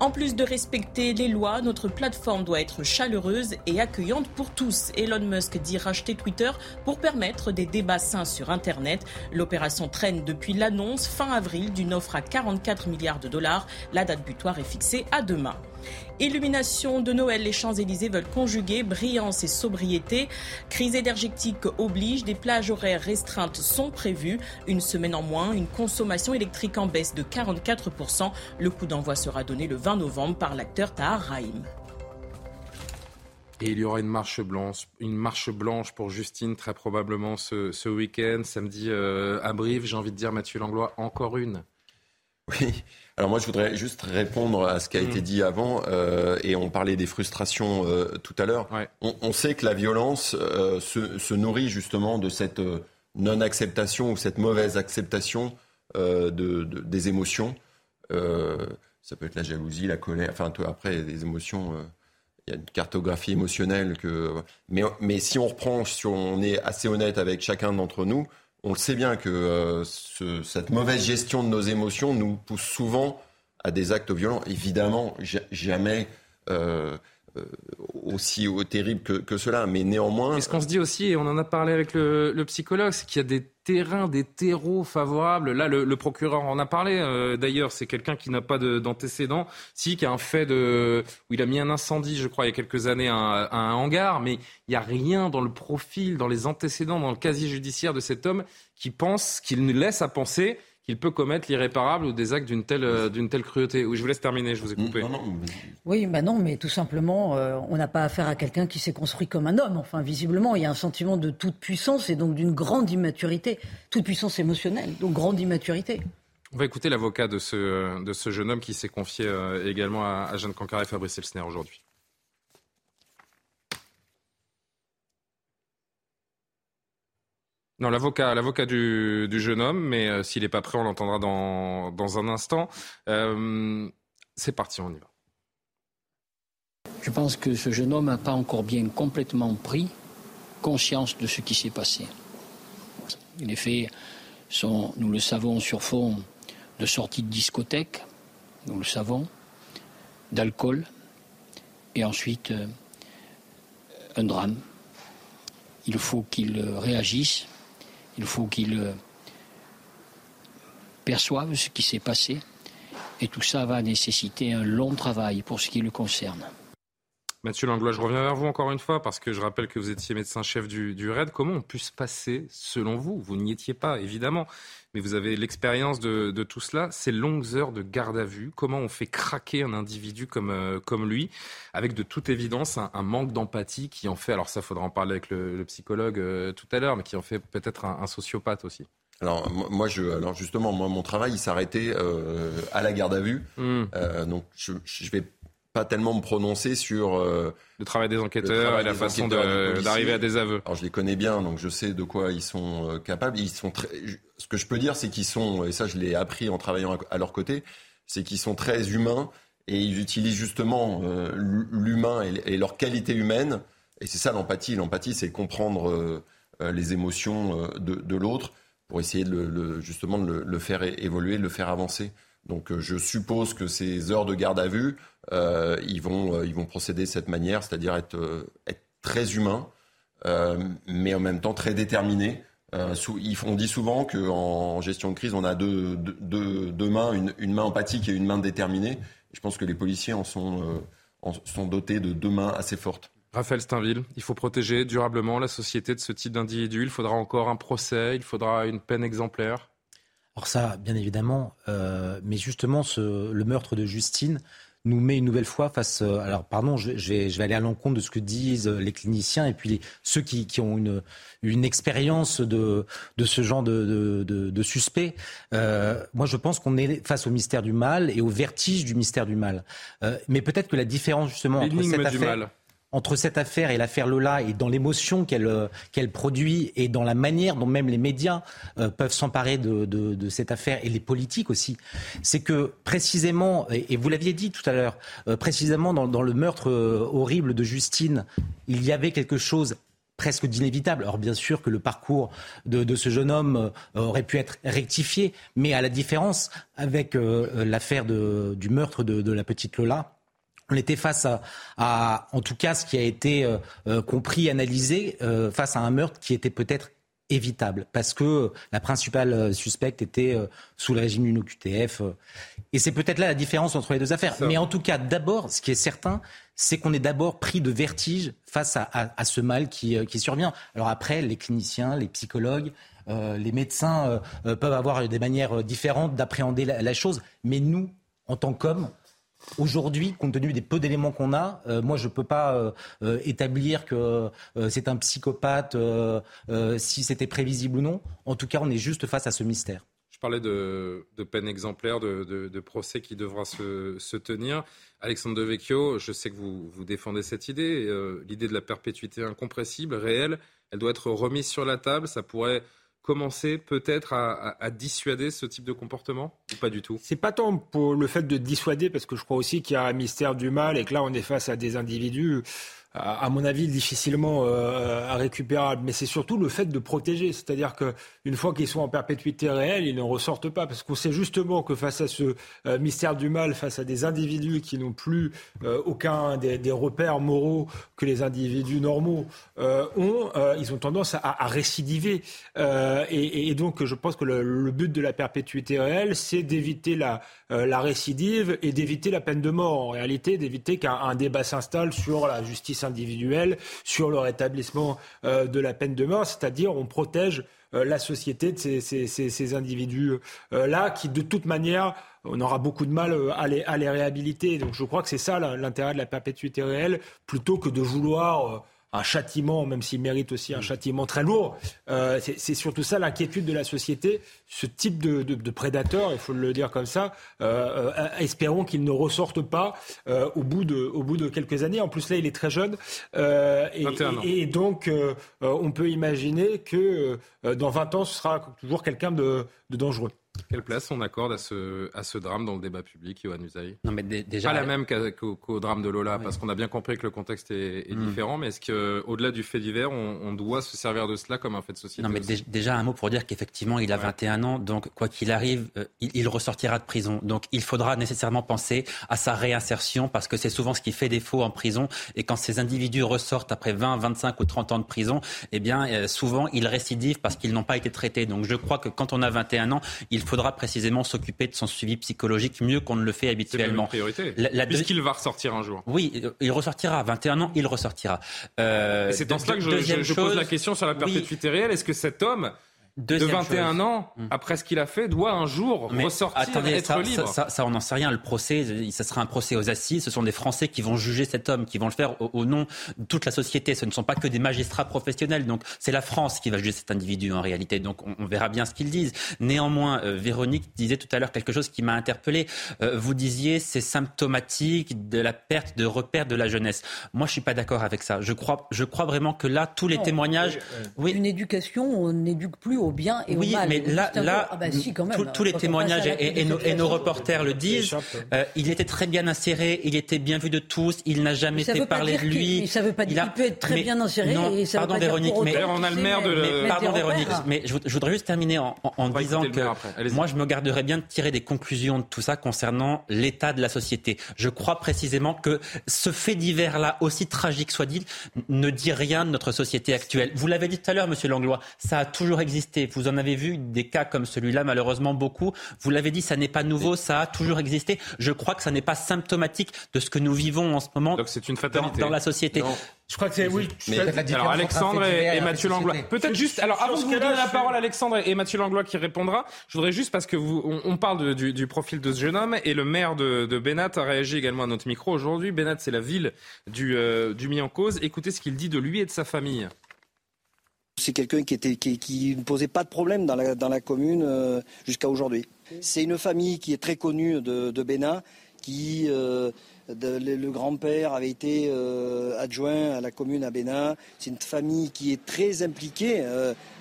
En plus de respecter les lois, notre plateforme doit être chaleureuse et accueillante pour tous. Elon Musk dit racheter Twitter pour permettre des débats sains sur Internet. L'opération traîne depuis l'annonce fin avril d'une offre à 44 milliards de dollars. La date butoir est fixée à demain. Illumination de Noël, les Champs-Élysées veulent conjuguer brillance et sobriété. Crise énergétique oblige, des plages horaires restreintes sont prévues. Une semaine en moins, une consommation électrique en baisse de 44%. Le coup d'envoi sera donné le 20 novembre par l'acteur Tahar Rahim. Et il y aura une marche blanche, une marche blanche pour Justine très probablement ce, week-end, samedi euh, à Brive. J'ai envie de dire Mathieu Langlois, encore une. Oui. Alors moi, je voudrais juste répondre à ce qui a été mm. dit avant, euh, et on parlait des frustrations euh, tout à l'heure. On, sait que la violence euh, se, nourrit justement de cette non-acceptation ou cette mauvaise acceptation de, des émotions. ça peut être la jalousie, la colère, enfin après, des émotions il y a une cartographie émotionnelle que. Mais, mais si on reprend, si on est assez honnête avec chacun d'entre nous, on le sait bien que euh, cette mauvaise gestion de nos émotions nous pousse souvent à des actes violents. Évidemment, jamais euh, aussi terrible que, cela. Mais néanmoins. Et ce qu'on se dit aussi, et on en a parlé avec le, psychologue, c'est qu'il y a des terrains, des terreaux favorables. Là, le, procureur en a parlé. Euh, d'ailleurs, c'est quelqu'un qui n'a pas d'antécédent, si, qui a un fait de où il a mis un incendie, je crois, il y a quelques années, à un, hangar, mais il n'y a rien dans le profil, dans les antécédents, dans le casier judiciaire de cet homme qui pense, qu'il nous laisse à penser qu'il peut commettre l'irréparable ou des actes d'une telle, euh, d'une telle cruauté. Oui, je vous laisse terminer, je vous ai coupé. Oui, bah non, mais tout simplement, euh, on n'a pas affaire à quelqu'un qui s'est construit comme un homme. Enfin, visiblement, il y a un sentiment de toute puissance et donc d'une grande immaturité, toute puissance émotionnelle, donc grande immaturité. On va écouter l'avocat de ce, de ce jeune homme qui s'est confié euh, également à, à Jeanne Cancar et Fabrice Elsner aujourd'hui. Non, l'avocat, l'avocat du, du, jeune homme, mais euh, s'il n'est pas prêt, on l'entendra dans, dans un instant. Euh, c'est parti, on y va. Je pense que ce jeune homme n'a pas encore bien complètement pris conscience de ce qui s'est passé. Les faits sont, nous le savons, sur fond de sortie de discothèque, nous le savons, d'alcool, et ensuite euh, un drame. Il faut qu'il réagisse il faut qu'ils euh, perçoivent ce qui s'est passé. Et tout ça va nécessiter un long travail pour ce qui le concerne. Mathieu Langlois, je reviens vers vous encore une fois parce que je rappelle que vous étiez médecin-chef du, du, RAID. Comment on peut se passer, selon vous? Vous n'y étiez pas, évidemment, mais vous avez l'expérience de, de, tout cela. Ces longues heures de garde à vue, comment on fait craquer un individu comme, euh, comme lui, avec de toute évidence un, un manque d'empathie qui en fait, alors ça faudra en parler avec le, le psychologue euh, tout à l'heure, mais qui en fait peut-être un, un sociopathe aussi alors moi, je, alors justement, moi, mon travail, il s'arrêtait euh, à la garde à vue. Mmh. Euh, donc je, je vais pas tellement me prononcer sur euh, le travail des enquêteurs travail et la façon d'arriver à des aveux. Alors je les connais bien, donc je sais de quoi ils sont euh, capables. Ils sont très... Ce que je peux dire, c'est qu'ils sont, et ça je l'ai appris en travaillant à leur côté, c'est qu'ils sont très humains et ils utilisent justement euh, l'humain et, et, leur qualité humaine. Et c'est ça l'empathie. L'empathie, c'est comprendre les émotions de, de l'autre pour essayer de le, justement de le, le, faire évoluer, de le faire avancer. Donc je suppose que ces heures de garde à vue, ils, vont, euh, ils vont procéder de cette manière, c'est-à-dire être, euh, être, très humain, mais en même temps très déterminé. Sous, on dit souvent qu'en gestion de crise, on a deux, deux, deux mains, une, une, main empathique et une main déterminée. Je pense que les policiers en sont, en sont dotés de deux mains assez fortes. Raphaël Steinville, il faut protéger durablement la société de ce type d'individu. Il faudra encore un procès, il faudra une peine exemplaire. Alors ça, bien évidemment, euh, mais justement, ce, le meurtre de Justine nous met une nouvelle fois face. Euh, alors, pardon, je, je, vais, je vais aller à l'encontre de ce que disent les cliniciens et puis les, ceux qui, qui, ont une, une expérience de, de ce genre de, de, de suspect. Euh, moi, je pense qu'on est face au mystère du mal et au vertige du mystère du mal. Euh, mais peut-être que la différence justement entre cette affaire. Du mal entre cette affaire et l'affaire Lola et dans l'émotion qu'elle euh, qu'elle produit et dans la manière dont même les médias euh, peuvent s'emparer de, de, cette affaire et les politiques aussi, c'est que précisément, et, vous l'aviez dit tout à l'heure, euh, précisément dans, le meurtre horrible de Justine, il y avait quelque chose presque d'inévitable. Alors bien sûr que le parcours de, de ce jeune homme aurait pu être rectifié, mais à la différence avec l'affaire du meurtre de la petite Lola, on était face à, à, en tout cas, ce qui a été euh, euh, compris, analysé, euh, face à un meurtre qui était peut-être évitable, parce que la principale suspecte était euh, sous le régime d'une OQTF. et c'est peut-être là la différence entre les deux affaires. Ça. Mais en tout cas, d'abord, ce qui est certain, c'est qu'on est d'abord pris de vertige face à, à, à ce mal qui, qui, survient. Alors après, les cliniciens, les psychologues, les médecins peuvent avoir des manières différentes d'appréhender la, la chose, mais nous, en tant qu'hommes, Aujourd'hui, compte tenu des peu d'éléments qu'on a, euh, moi je ne peux pas euh, euh, établir que c'est un psychopathe si c'était prévisible ou non. En tout cas, on est juste face à ce mystère. Je parlais de, peine exemplaire, de, procès qui devra se, se, tenir. Alexandre Devecchio, je sais que vous, vous défendez cette idée, l'idée de la perpétuité incompressible, réelle, elle doit être remise sur la table. Ça pourrait commencer peut-être à, dissuader ce type de comportement ou pas du tout? C'est pas tant pour le fait de dissuader, parce que je crois aussi qu'il y a un mystère du mal et que là on est face à des individus à mon avis, difficilement euh, récupérable. Mais c'est surtout le fait de protéger. C'est-à-dire qu'une fois qu'ils sont en perpétuité réelle, ils ne ressortent pas. Parce qu'on sait justement que face à ce euh, mystère du mal, face à des individus qui n'ont plus euh, aucun des, repères moraux que les individus normaux ont, ils ont tendance à, récidiver. Et, donc, je pense que le, but de la perpétuité réelle, c'est d'éviter la récidive et d'éviter la peine de mort. En réalité, d'éviter qu'un débat s'installe sur la justice individuelle, sur le rétablissement euh, de la peine de mort, c'est-à-dire on protège euh, la société de ces, individus-là euh, qui, de toute manière, on aura beaucoup de mal à les, à les réhabiliter. Donc je crois que c'est ça l'intérêt de la perpétuité réelle, plutôt que de vouloir un châtiment, même s'il mérite aussi un châtiment très lourd. Euh, c'est surtout ça l'inquiétude de la société. Ce type de, de, prédateur, il faut le dire comme ça, euh, euh, espérons qu'il ne ressorte pas au, bout de, au bout de quelques années. En plus, là, il est très jeune. Et, et, donc, on peut imaginer que dans 20 ans, ce sera toujours quelqu'un de, de dangereux. Quelle place on accorde à ce, à ce drame dans le débat public, Johan Usaï? Non, mais déjà. Pas la même qu'au drame de Lola, parce qu'on a bien compris que le contexte est, hmm. différent, mais est-ce qu'au-delà du fait divers, on, doit se servir de cela comme un fait de société Non, mais déjà un mot pour dire qu'effectivement, il a 21 ans, donc quoi qu'il arrive, euh, il, ressortira de prison. Donc il faudra nécessairement penser à sa réinsertion, parce que c'est souvent ce qui fait défaut en prison. Et quand ces individus ressortent après 20, 25 ou 30 ans de prison, eh bien, euh, souvent, ils récidivent parce qu'ils n'ont pas été traités. Donc je crois que quand on a 21 ans, il faudra précisément s'occuper de son suivi psychologique mieux qu'on ne le fait habituellement. C'est priorité. La, Puisqu'il va ressortir un jour. Oui, il ressortira. 21 ans, il ressortira. Euh, c'est dans cela que je, pose la question sur la perpétuité réelle. Est-ce que cet homme de 21 ans, hmm. après ce qu'il a fait, doit un jour ressortir, attendez, être ça, libre. Ça, ça, on n'en sait rien. Le procès, ça sera un procès aux assises. Ce sont des Français qui vont juger cet homme, qui vont le faire au, nom de toute la société. Ce ne sont pas que des magistrats professionnels. Donc, c'est la France qui va juger cet individu en réalité. Donc, on, verra bien ce qu'ils disent. Néanmoins, euh, Véronique disait tout à l'heure quelque chose qui m'a interpellé. Euh, vous disiez, c'est symptomatique de la perte de repères de la jeunesse. Moi, je suis pas d'accord avec ça. Je crois, je crois vraiment que là, tous les témoignages. Oui, Une éducation, on n'éduque plus au bien et oui, au mal. mais là, là ah bah tous les témoignages et, nos, reporters le disent. Euh, il était très bien inséré, il était bien vu de tous, il n'a jamais fait parler de lui. Ça veut pas dire qu'il peut être très bien inséré. et ça pardon, Véronique, mais on a le maire de. pardon, Véronique, mais je, voudrais juste terminer en, disant que moi, je me garderais bien de tirer des conclusions de tout ça concernant l'état de la société. Je crois précisément que ce fait divers-là, aussi tragique soit-il, ne dit rien de notre société actuelle. Vous l'avez dit tout à l'heure, Monsieur Langlois, ça a toujours existé vous en avez vu des cas comme celui-là, malheureusement beaucoup. Vous l'avez dit, ça n'est pas nouveau, ça a toujours existé. Je crois que ça n'est pas symptomatique de ce que nous vivons en ce moment une fatalité. Dans, la société. Je crois que c'est oui. alors Alexandre et, Mathieu Langlois. Peut-être juste. Alors avant de vous donner la parole, Alexandre et Mathieu Langlois qui répondra, je voudrais juste parce que vous, on, parle du, profil de ce jeune homme et le maire de, de Bénat a réagi également à notre micro aujourd'hui. Bénat, c'est la ville du, euh, du mis en cause. Écoutez ce qu'il dit de lui et de sa famille. C'est quelqu'un qui, ne posait pas de problème dans la, commune euh, jusqu'à aujourd'hui. C'est une famille qui est très connue de, de Bénin, qui euh, le, grand-père avait été euh, adjoint à la commune à Bénin. C'est une famille qui est très impliquée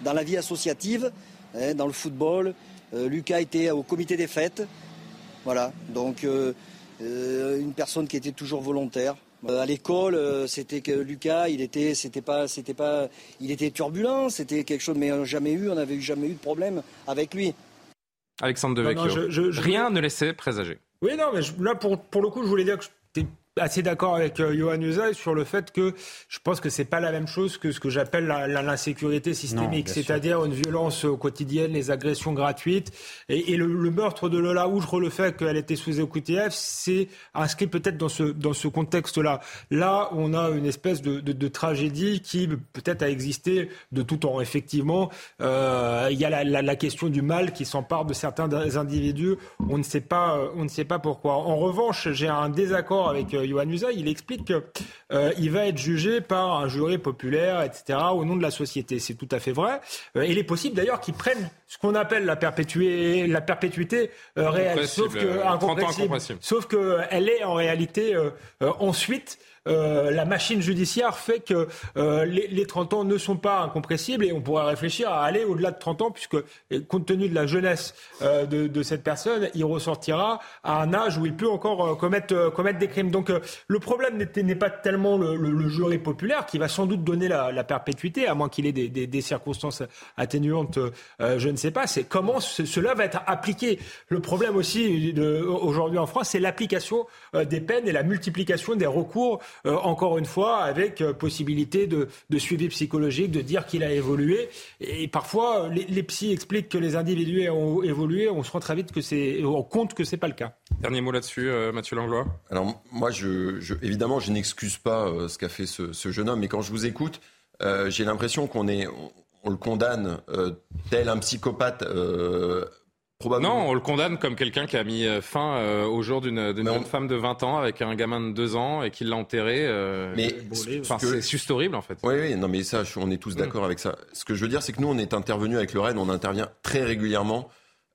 dans la vie associative, hein, dans le football. Lucas était au comité des fêtes. Voilà, donc une personne qui était toujours volontaire. Euh, à l'école, euh, c'était que Lucas, il était, c'était pas, c'était pas, il était turbulent, c'était quelque chose, mais jamais eu, on n'avait jamais eu de problème avec lui. Alexandre Devecchio, rien ne laissait présager. Oui, non, mais là, pour, pour le coup, je voulais dire que assez d'accord avec euh, Johan sur le fait que je pense que c'est pas la même chose que ce que j'appelle l'insécurité systémique, c'est-à-dire une violence quotidienne, les agressions gratuites et, le, meurtre de Lola, outre le fait qu'elle était sous OQTF, c'est inscrit peut-être dans ce dans ce contexte-là. Là, on a une espèce de, de, de tragédie qui peut-être a existé de tout temps. Effectivement, euh, il y a la, la, la, question du mal qui s'empare de certains individus. On ne sait pas, on ne sait pas pourquoi. En revanche, j'ai un désaccord avec euh, Johan il explique qu'il euh, va être jugé par un jury populaire, etc., au nom de la société. C'est tout à fait vrai. Euh, il est possible d'ailleurs qu'il prenne ce qu'on appelle la, perpétuité, la perpétuité euh, réelle, sauf que, sauf qu'elle est en réalité ensuite euh, la machine judiciaire fait que euh, les, 30 ans ne sont pas incompressibles et on pourrait réfléchir à aller au-delà de 30 ans puisque compte tenu de la jeunesse euh, de, cette personne, il ressortira à un âge où il peut encore commettre, des crimes. Donc le problème n'est pas tellement le, jury populaire qui va sans doute donner la, perpétuité, à moins qu'il ait des, circonstances atténuantes, euh, je ne sais pas. C'est comment cela va être appliqué. Le problème aussi aujourd'hui en France, c'est l'application euh, des peines et la multiplication des recours, euh, encore une fois, avec possibilité de, suivi psychologique, de dire qu'il a évolué. Et parfois, les, les psys expliquent que les individus ont évolué, on se rend très vite que c'est, on compte que c'est pas le cas. Dernier mot là-dessus, euh, Mathieu Langlois. Alors moi, je, évidemment, je n'excuse pas euh, ce qu'a fait ce, jeune homme, mais quand je vous écoute, euh, j'ai l'impression qu'on est, on, le condamne tel un psychopathe. Probablement. Non, on le condamne comme quelqu'un qui a mis fin au jour d'une jeune femme de 20 ans avec un gamin de 2 ans et qui l'a enterré. mais c'est juste horrible en fait. Oui, oui, non, mais ça, on est tous mm. d'accord avec ça. Ce que je veux dire, c'est que nous, on est intervenu avec le RAID, on intervient très régulièrement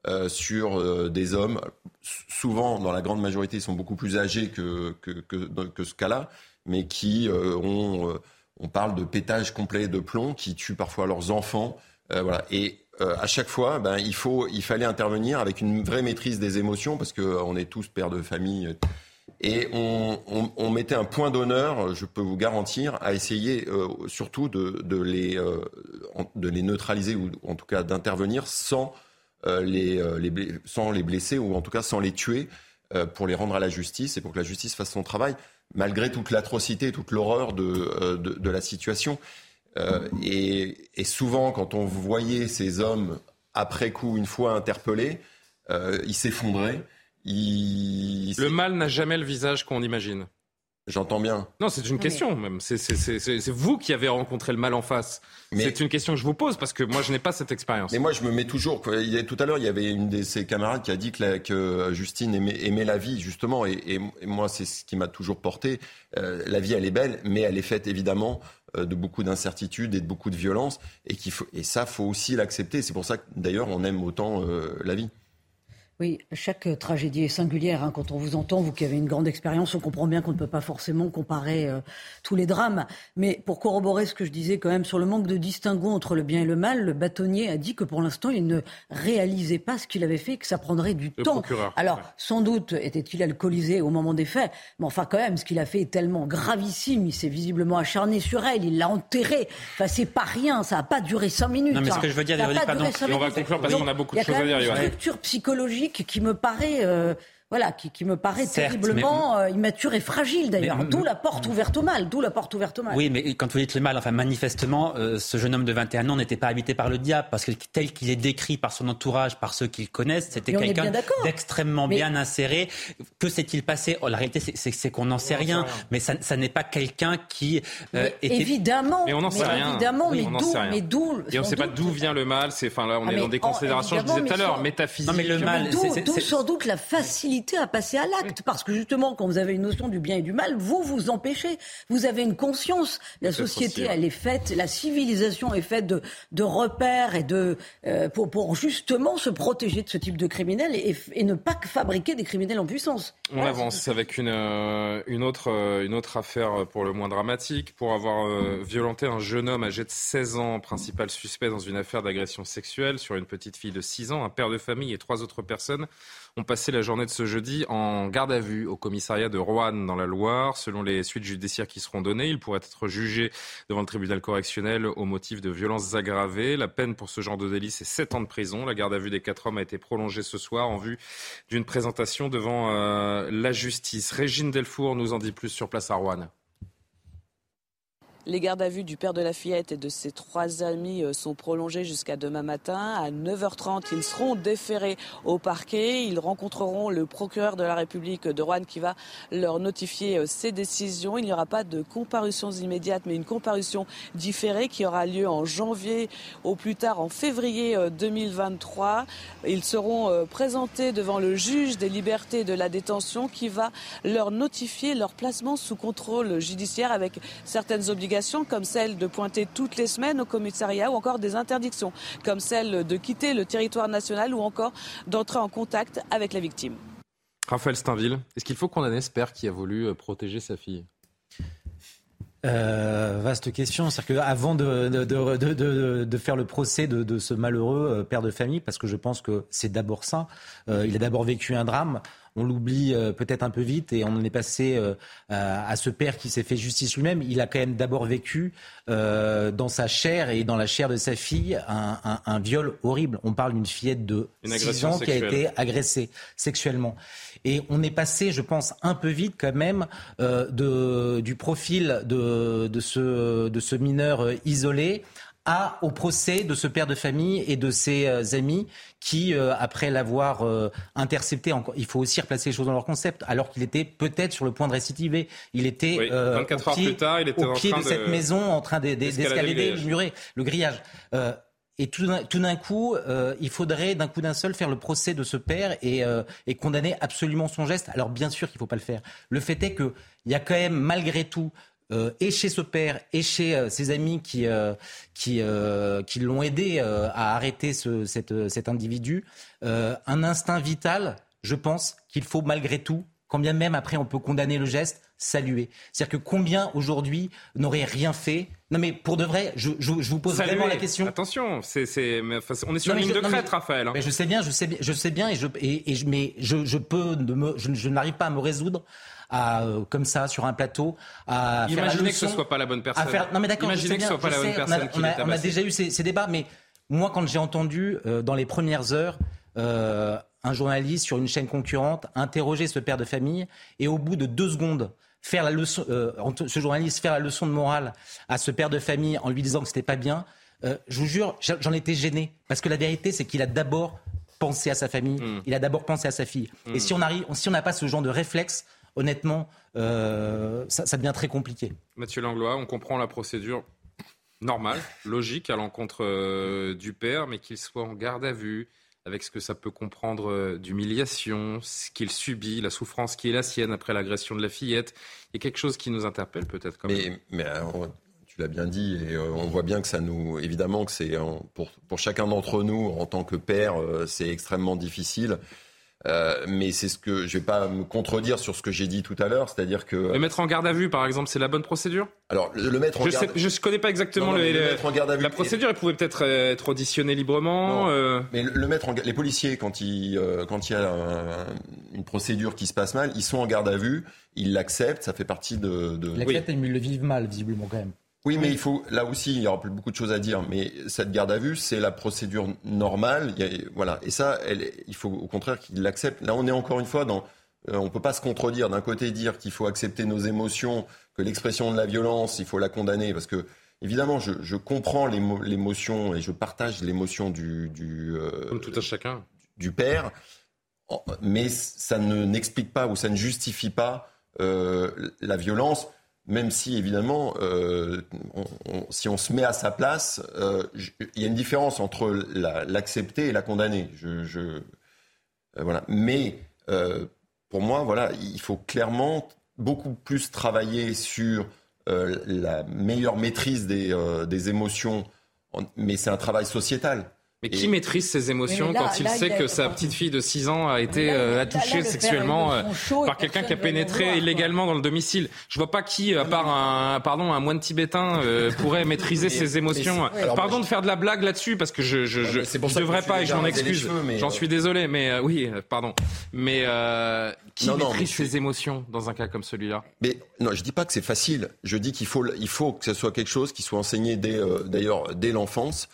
euh, sur euh, des hommes. Souvent, dans la grande majorité, ils sont beaucoup plus âgés que, que, que, ce cas-là, mais qui euh, ont. on parle de pétage complet de plomb, qui tuent parfois leurs enfants. voilà. Et à chaque fois, ben, il, faut, il fallait intervenir avec une vraie maîtrise des émotions, parce qu'on est tous pères de famille. Et on, mettait un point d'honneur, je peux vous garantir, à essayer surtout de, les, de les neutraliser, ou en tout cas d'intervenir sans euh, les, euh, les, sans les blesser ou en tout cas sans les tuer euh, pour les rendre à la justice et pour que la justice fasse son travail, malgré toute l'atrocité, toute l'horreur de, de, la situation. Et, et, souvent, quand on voyait ces hommes après coup, une fois interpellés, ils s'effondraient. Ils... Le mal n'a jamais le visage qu'on imagine. J'entends bien. Non, c'est une question même. C'est vous qui avez rencontré le mal en face. C'est une question que je vous pose parce que moi, je n'ai pas cette expérience. Mais moi, je me mets toujours. Tout à l'heure, il y avait une de ses camarades qui a dit que, que Justine aimait, la vie, justement. Et, moi, c'est ce qui m'a toujours porté. Euh, la vie, elle est belle, mais elle est faite évidemment euh, de beaucoup d'incertitudes et de beaucoup de violence. Et, faut, et ça, faut aussi l'accepter. C'est pour ça que d'ailleurs, on aime autant euh, la vie. Oui, chaque tragédie est singulière. Hein. Quand on vous entend, vous qui avez une grande expérience, on comprend bien qu'on ne peut pas forcément comparer euh, tous les drames. Mais pour corroborer ce que je disais quand même sur le manque de distinguo entre le bien et le mal, le bâtonnier a dit que pour l'instant, il ne réalisait pas ce qu'il avait fait, que ça prendrait du temps. Alors, sans doute était-il alcoolisé au moment des faits, mais enfin quand même, ce qu'il a fait est tellement gravissime. Il s'est visiblement acharné sur elle, il l'a enterrée. Enfin, c'est pas rien, ça n'a pas duré cinq minutes. Non, mais ce que je veux dire, on va conclure parce qu'on a beaucoup de choses à dire. Il y a une structure psychologique qui me paraît euh, voilà, qui, me paraît terriblement euh, immature et fragile d'ailleurs. D'où la porte ouverte au mal. D'où la porte ouverte au mal. Oui, mais quand vous dites le mal, enfin manifestement, euh, ce jeune homme de 21 ans n'était pas habité par le diable parce que tel qu'il est décrit par son entourage, par ceux qu'il connaissent, c'était quelqu'un d'extrêmement bien inséré. Que s'est-il passé? Oh, La réalité, c'est qu'on n'en sait rien. Mais ça, n'est pas quelqu'un qui euh, était... Évidemment. Mais on n'en sait rien. Évidemment, mais d'où Et on ne sait pas d'où vient le mal. C'est enfin là, on ah, est dans des considérations. Je disais tout à l'heure, métaphysiques. Non, mais le mal, d'où sans doute la facilité à passer à l'acte. Parce que justement, quand vous avez une notion du bien et du mal, vous vous empêchez. Vous avez une conscience. La société, elle est faite, la civilisation est faite de, de repères et de, euh, pour, pour, justement se protéger de ce type de criminels et, et ne pas fabriquer des criminels en puissance. On avance avec une, euh, une, autre, euh, une autre affaire pour le moins dramatique. Pour avoir violenté un jeune homme âgé de 16 ans, principal suspect dans une affaire d'agression sexuelle sur une petite fille de 6 ans, un père de famille et trois autres personnes ont passé la journée de ce jeudi en garde à vue au commissariat de Roanne dans la Loire. Selon les suites judiciaires qui seront données, il pourrait être jugé devant le tribunal correctionnel au motif de violences aggravées. La peine pour ce genre de délit, c'est 7 ans de prison. La garde à vue des quatre hommes a été prolongée ce soir en vue d'une présentation devant euh, la justice. Régine Delfour nous en dit plus sur place à Roanne. Les gardes à vue du père de la fillette et de ses trois amis euh, sont prolongés jusqu'à demain matin. À 9h30, ils seront déférés au parquet. Ils rencontreront le procureur de la République de Rouen qui va leur notifier euh, ses décisions. Il n'y aura pas de comparution immédiate, mais une comparution différée qui aura lieu en janvier au plus tard en février 2023. Euh, ils seront présentés devant le juge des libertés de la détention qui va leur notifier leur placement sous contrôle judiciaire avec certaines obligations comme celle de pointer toutes les semaines au commissariat ou encore des interdictions comme celle de quitter le territoire national ou encore d'entrer en contact avec la victime. Raphaël Steinville, est-ce qu'il faut condamner ce père qui a voulu euh, protéger sa fille? Euh, vaste question. C'est-à-dire qu'avant de, de, de, de, faire le procès de, ce malheureux euh, père de famille, parce que je pense que c'est d'abord ça, il a d'abord vécu un drame. On l'oublie peut-être un peu vite et on en est passé à, ce père qui s'est fait justice lui-même. Il a quand même d'abord vécu dans sa chair et dans la chair de sa fille un, viol horrible. On parle d'une fillette de 6 ans qui a été agressée sexuellement. Et on est passé, je pense, un peu vite quand même de, du profil de, de, ce, de ce mineur isolé à, au procès de ce père de famille et de ses euh, amis qui, euh, après l'avoir euh, intercepté, il faut aussi replacer les choses dans leur concept, alors qu'il était peut-être sur le point de récidiver. Il était 24 heures plus tard, il était au pied de, cette maison en train d'escalader le muret, le grillage. Et tout d'un coup, il faudrait d'un coup d'un seul faire le procès de ce père et, et condamner absolument son geste. Alors bien sûr qu'il ne faut pas le faire. Le fait est qu'il y a quand même malgré tout euh, et chez ce père et chez euh, ses amis qui, euh, qui, qui l'ont aidé à arrêter ce, cet individu, un instinct vital, je pense qu'il faut malgré tout, quand bien même après on peut condamner le geste, saluer. C'est-à-dire que combien aujourd'hui n'auraient rien fait? Non mais pour de vrai, je, je, vous pose vraiment la question. Attention, c'est, c'est, on est sur une ligne de crête, Raphaël. Hein. Mais je sais bien, je sais, je sais bien, et je, et, mais je, peux, me, je n'arrive pas à me résoudre à, euh, comme ça, sur un plateau, à Imaginez faire la que ce soit pas la bonne personne. Non mais d'accord, Imaginez que ce soit pas la bonne personne. On a, on a, déjà eu ces, ces, débats, mais moi, quand j'ai entendu euh, dans les premières heures euh, un journaliste sur une chaîne concurrente interroger ce père de famille, et au bout de deux secondes faire la leçon, ce journaliste faire la leçon de morale à ce père de famille en lui disant que c'était pas bien, euh, je vous jure, j'en étais gêné parce que la vérité, c'est qu'il a d'abord pensé à sa famille, hmm. il a d'abord pensé à sa fille. Et hmm. si on arrive, si on n'a pas ce genre de réflexe, honnêtement, euh, ça, ça, devient très compliqué. Mathieu Langlois, on comprend la procédure normale, logique à l'encontre du père, mais qu'il soit en garde à vue, avec ce que ça peut comprendre euh, d'humiliation, ce qu'il subit, la souffrance qui est la sienne après l'agression de la fillette. Il y a quelque chose qui nous interpelle peut-être quand même. Mais, tu l'as bien dit, et euh, on voit bien que ça nous. Évidemment que c'est pour, pour chacun d'entre nous, en tant que père, euh, c'est extrêmement difficile. Euh, mais c'est ce que je vais pas me contredire sur ce que j'ai dit tout à l'heure, c'est-à-dire que le mettre en garde à vue, par exemple, c'est la bonne procédure? Alors le, mettre en je garde... je connais pas exactement le, mettre en garde à vue. La procédure, il pouvait peut-être être auditionné librement. Euh... Mais le, mettre en les policiers quand il euh, quand il y a une procédure qui se passe mal, ils sont en garde à vue, ils l'acceptent, ça fait partie de. de... L'acceptent, oui. mais ils le vivent mal visiblement quand même. Oui, mais il faut là aussi, il y aura beaucoup de choses à dire. Mais cette garde à vue, c'est la procédure normale. Il y a, voilà, et ça, elle, il faut au contraire qu'il l'accepte. Là, on est encore une fois dans, euh, on peut pas se contredire. D'un côté, dire qu'il faut accepter nos émotions, que l'expression de la violence, il faut la condamner, parce que évidemment, je, je comprends l'émotion et je partage l'émotion du, du euh, comme tout à chacun du père, mais ça ne n'explique pas ou ça ne justifie pas euh, la violence même si évidemment, euh, si on se met à sa place, euh, il y a une différence entre l'accepter et la condamner. Je, euh, voilà. Mais pour moi, voilà, il faut clairement beaucoup plus travailler sur la meilleure maîtrise des, des émotions, mais c'est un travail sociétal. Mais qui maîtrise ses émotions quand il sait que sa petite fille de 6 ans a été euh, touchée sexuellement euh, par quelqu'un qui a pénétré illégalement dans le domicile Je vois pas qui, à part un, pardon, un moine tibétain, euh, pourrait maîtriser ses émotions. Pardon de faire de la blague là-dessus parce que je je, je, je devrais pas et je m'en excuse. J'en suis désolé, mais oui, pardon. Mais qui maîtrise ses émotions dans un cas comme celui-là? Mais non, je dis pas que c'est facile. Je dis qu'il faut il faut que ce soit quelque chose qui soit enseigné dès d'ailleurs dès l'enfance.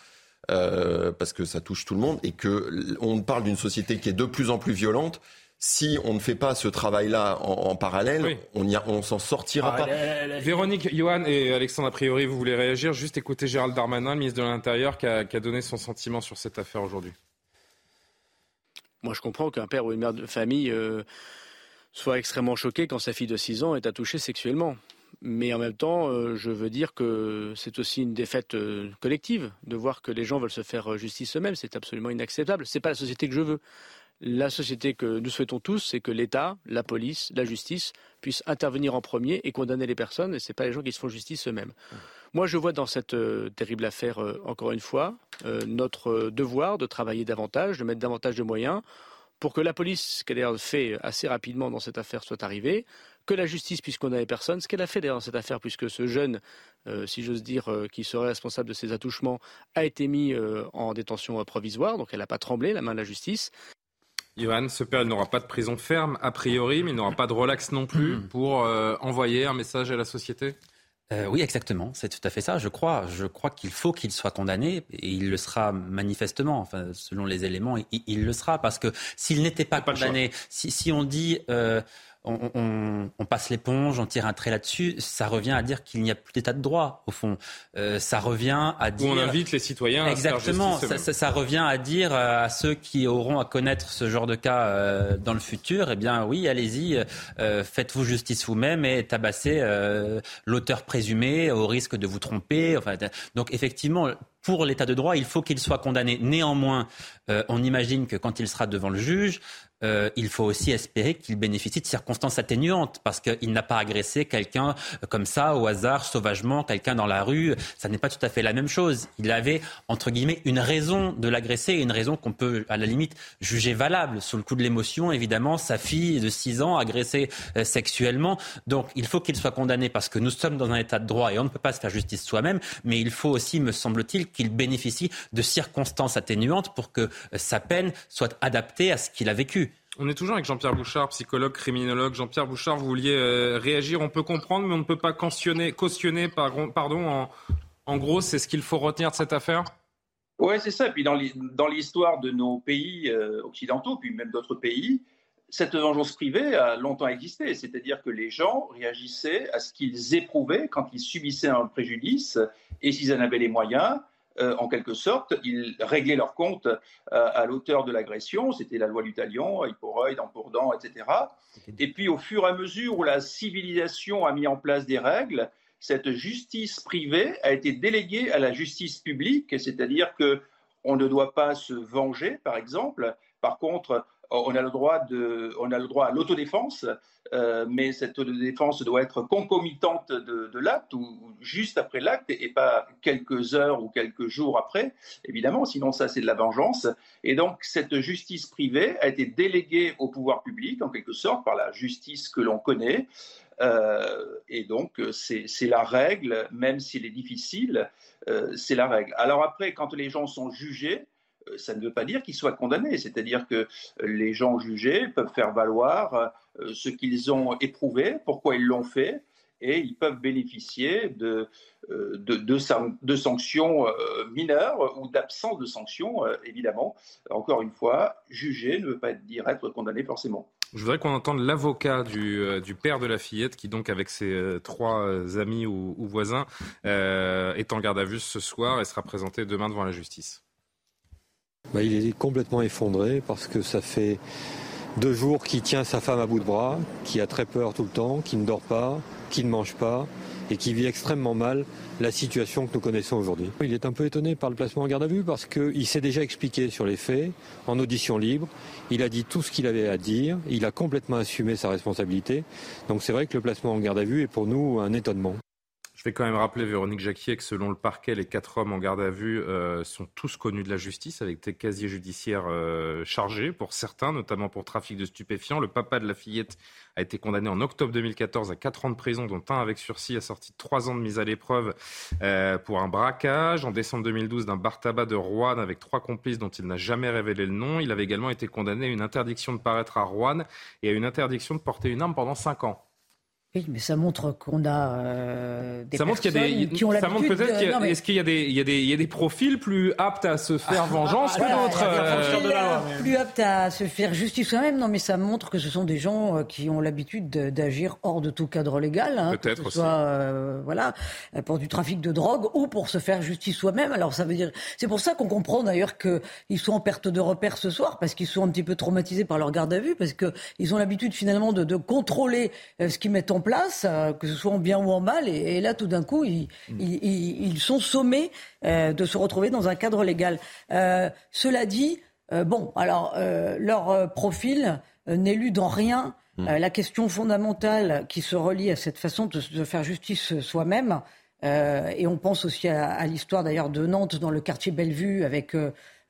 Euh, parce que ça touche tout le monde, et que on parle d'une société qui est de plus en plus violente. Si on ne fait pas ce travail-là en, parallèle, on on s'en sortira ah, pas. Véronique, Johan et Alexandre, a priori, vous voulez réagir Juste écouter Gérald Darmanin, le ministre de l'Intérieur, qui a, donné son sentiment sur cette affaire aujourd'hui. Moi, je comprends qu'un père ou une mère de famille euh, soit extrêmement choqué quand sa fille de 6 ans est attouchée sexuellement. Mais en même temps, euh, je veux dire que c'est aussi une défaite euh, collective de voir que les gens veulent se faire euh, justice eux-mêmes. C'est absolument inacceptable. Ce n'est pas la société que je veux. La société que nous souhaitons tous, c'est que l'État, la police, la justice puissent intervenir en premier et condamner les personnes. Et ce n'est pas les gens qui se font justice eux-mêmes. Moi, je vois dans cette terrible affaire, encore une fois, notre devoir de travailler davantage, de mettre davantage de moyens pour que la police, ce qu'elle a fait assez rapidement dans cette affaire, soit arrivée, que la justice puisse condamner personne, ce qu'elle a fait d'ailleurs dans cette affaire, puisque ce jeune, euh, si j'ose dire, euh, qui serait responsable de ces attouchements, a été mis euh, en détention provisoire, donc elle n'a pas tremblé, la main de la justice. Johan, ce père n'aura pas de prison ferme a priori, mais il n'aura pas de relax non plus hmm. pour euh, envoyer un message à la société euh, oui, exactement. C'est tout à fait ça. Je crois, je crois qu'il faut qu'il soit condamné et il le sera manifestement. Enfin, selon les éléments, il, le sera parce que s'il n'était pas, condamné, si, si, on dit euh, on, passe l'éponge, on tire un trait là-dessus, ça revient à dire qu'il n'y a plus d'état de droit, au fond. Euh, ça revient à dire... on invite les citoyens Exactement, à ça, ça, revient à dire à ceux qui auront à connaître ce genre de cas euh, dans le futur, eh bien oui, allez-y, euh, faites-vous justice vous-même et tabassez l'auteur présumé au risque de vous tromper. Enfin, donc effectivement, pour l'état de droit, il faut qu'il soit condamné. Néanmoins, on imagine que quand il sera devant le juge, euh, il faut aussi espérer qu'il bénéficie de circonstances atténuantes parce qu'il n'a pas agressé quelqu'un comme ça au hasard, sauvagement, quelqu'un dans la rue. Ça n'est pas tout à fait la même chose. Il avait, entre guillemets, une raison de l'agresser une raison qu'on peut, à la limite, juger valable. Sous le coup de l'émotion, évidemment, sa fille de 6 ans agressée euh, sexuellement. Donc, il faut qu'il soit condamné parce que nous sommes dans un état de droit et on ne peut pas se faire justice soi-même. Mais il faut aussi, me semble-t-il, qu'il bénéficie de circonstances atténuantes pour que euh, sa peine soit adaptée à ce qu'il a vécu. On est toujours avec Jean-Pierre Bouchard, psychologue, criminologue. Jean-Pierre Bouchard, vous vouliez euh, réagir. On peut comprendre, mais on ne peut pas cautionner, cautionner pardon, en, gros, c'est ce qu'il faut retenir de cette affaire? Oui, c'est ça. Puis dans l'histoire de nos pays euh, occidentaux, puis même d'autres pays, cette vengeance privée a longtemps existé. C'est-à-dire que les gens réagissaient à ce qu'ils éprouvaient quand ils subissaient un préjudice et s'ils en avaient les moyens, euh, en quelque sorte, ils réglaient leur compte euh, à l'auteur de l'agression. C'était la loi dent pour dent, etc. Et puis, au fur et à mesure où la civilisation a mis en place des règles, cette justice privée a été déléguée à la justice publique, c'est-à-dire que on ne doit pas se venger, par exemple. Par contre, on a le droit, de, on a le droit à l'autodéfense, euh, mais cette autodéfense doit être concomitante de, l'acte ou juste après l'acte et pas quelques heures ou quelques jours après, évidemment, sinon ça c'est de la vengeance. Et donc cette justice privée a été déléguée au pouvoir public en quelque sorte par la justice que l'on connaît. Euh, et donc c'est la règle, même s'il est difficile, euh, c'est la règle. Alors après, quand les gens sont jugés, ça ne veut pas dire qu'ils soient condamnés. C'est-à-dire que les gens jugés peuvent faire valoir euh, ce qu'ils ont éprouvé, pourquoi ils l'ont fait, et ils peuvent bénéficier de, euh, de, sanctions mineures ou d'absence de sanctions, évidemment. Encore une fois, juger ne veut pas dire être condamné forcément. Je voudrais qu'on entende l'avocat du, père de la fillette qui, donc, avec ses trois amis ou, voisins, est en garde à vue ce soir et sera présenté demain devant la justice. Bah, il est complètement effondré parce que ça fait deux jours qu'il tient sa femme à bout de bras, qui a très peur tout le temps, qui ne dort pas, qui ne mange pas et qui vit extrêmement mal la situation que nous connaissons aujourd'hui. Il est un peu étonné par le placement en garde à vue parce qu'il s'est déjà expliqué sur les faits, en audition libre. Il a dit tout ce qu'il avait à dire, il a complètement assumé sa responsabilité. Donc c'est vrai que le placement en garde à vue est pour nous un étonnement. Je vais quand même rappeler, Véronique Jacquier, que selon le parquet, les quatre hommes en garde à vue euh, sont tous connus de la justice, avec des casiers judiciaires euh, chargés pour certains, notamment pour trafic de stupéfiants. Le papa de la fillette a été condamné en octobre 2014 à quatre ans de prison, dont un avec sursis, assorti de trois ans de mise à l'épreuve euh, pour un braquage. En décembre 2012, d'un bar tabac de Rouen avec trois complices dont il n'a jamais révélé le nom. Il avait également été condamné à une interdiction de paraître à Rouen et à une interdiction de porter une arme pendant cinq ans. Oui, mais ça montre qu'on a euh, des ça montre qu'il y a des, qui ont ça montre peut-être est-ce qu'il y a des il y a des il y a des profils plus aptes à se faire ah, vengeance que d'autres euh, plus aptes à se faire justice soi-même. Non mais ça montre que ce sont des gens euh, qui ont l'habitude d'agir hors de tout cadre légal hein, peut-être ce soit euh, voilà pour du trafic de drogue ou pour se faire justice soi-même. Alors ça veut dire c'est pour ça qu'on comprend d'ailleurs que ils sont en perte de repère ce soir parce qu'ils sont un petit peu traumatisés par leur garde à vue parce que ils ont l'habitude finalement de, de contrôler ce qu'ils mettent en place, euh, que ce soit en bien ou en mal. Et, là, tout d'un coup, ils, mm. sont sommés euh, de se retrouver dans un cadre légal. Euh, cela dit, bon, alors leur profil n'est lu dans rien. Mm. la question fondamentale qui se relie à cette façon de, faire justice soi-même, et on pense aussi à, l'histoire d'ailleurs de Nantes dans le quartier Bellevue avec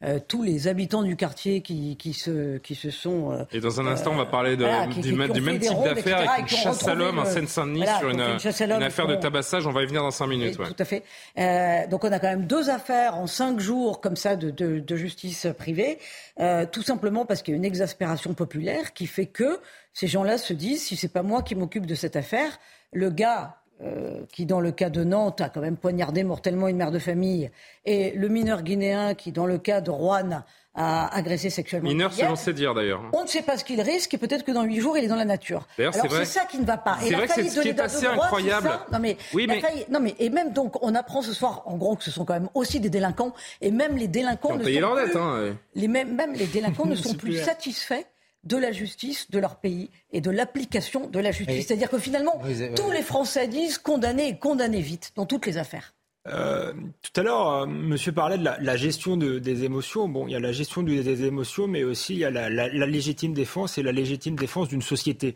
euh, tous les habitants du quartier qui, qui, se, qui se sont. Euh, et dans un instant, on va parler de, du, même type d'affaire avec une chasse à l'homme en Seine-Saint-Denis sur une, une, affaire de tabassage. On va y venir dans cinq minutes. Ouais. Tout à fait. Euh, donc on a quand même deux affaires en cinq jours comme ça de, de, de justice privée, euh, tout simplement parce qu'il y a une exaspération populaire qui fait que ces gens-là se disent si c'est pas moi qui m'occupe de cette affaire, le gars euh, qui, dans le cas de Nantes, a quand même poignardé mortellement une mère de famille, et le mineur guinéen qui, dans le cas de Rouen, a agressé sexuellement. Mineur selon ses dires d'ailleurs. On ne sait pas ce qu'il risque et peut-être que dans huit jours il est dans la nature. D'ailleurs c'est ça qui ne va pas. C'est vrai que c'est ce qui est assez incroyable. Non mais, oui, mais... non mais et même donc on apprend ce soir en gros que ce sont quand même aussi des délinquants et même les délinquants ne sont leur plus... hein, les même les délinquants ne sont plus satisfaits de la justice de leur pays et de l'application de la justice. C'est-à-dire que finalement, tous les Français disent condamner et condamner vite dans toutes les affaires. Euh, tout à l'heure, euh, monsieur parlait de la, gestion des émotions. Bon, il y a la gestion des émotions, mais aussi il y a la, légitime défense et la légitime défense d'une société.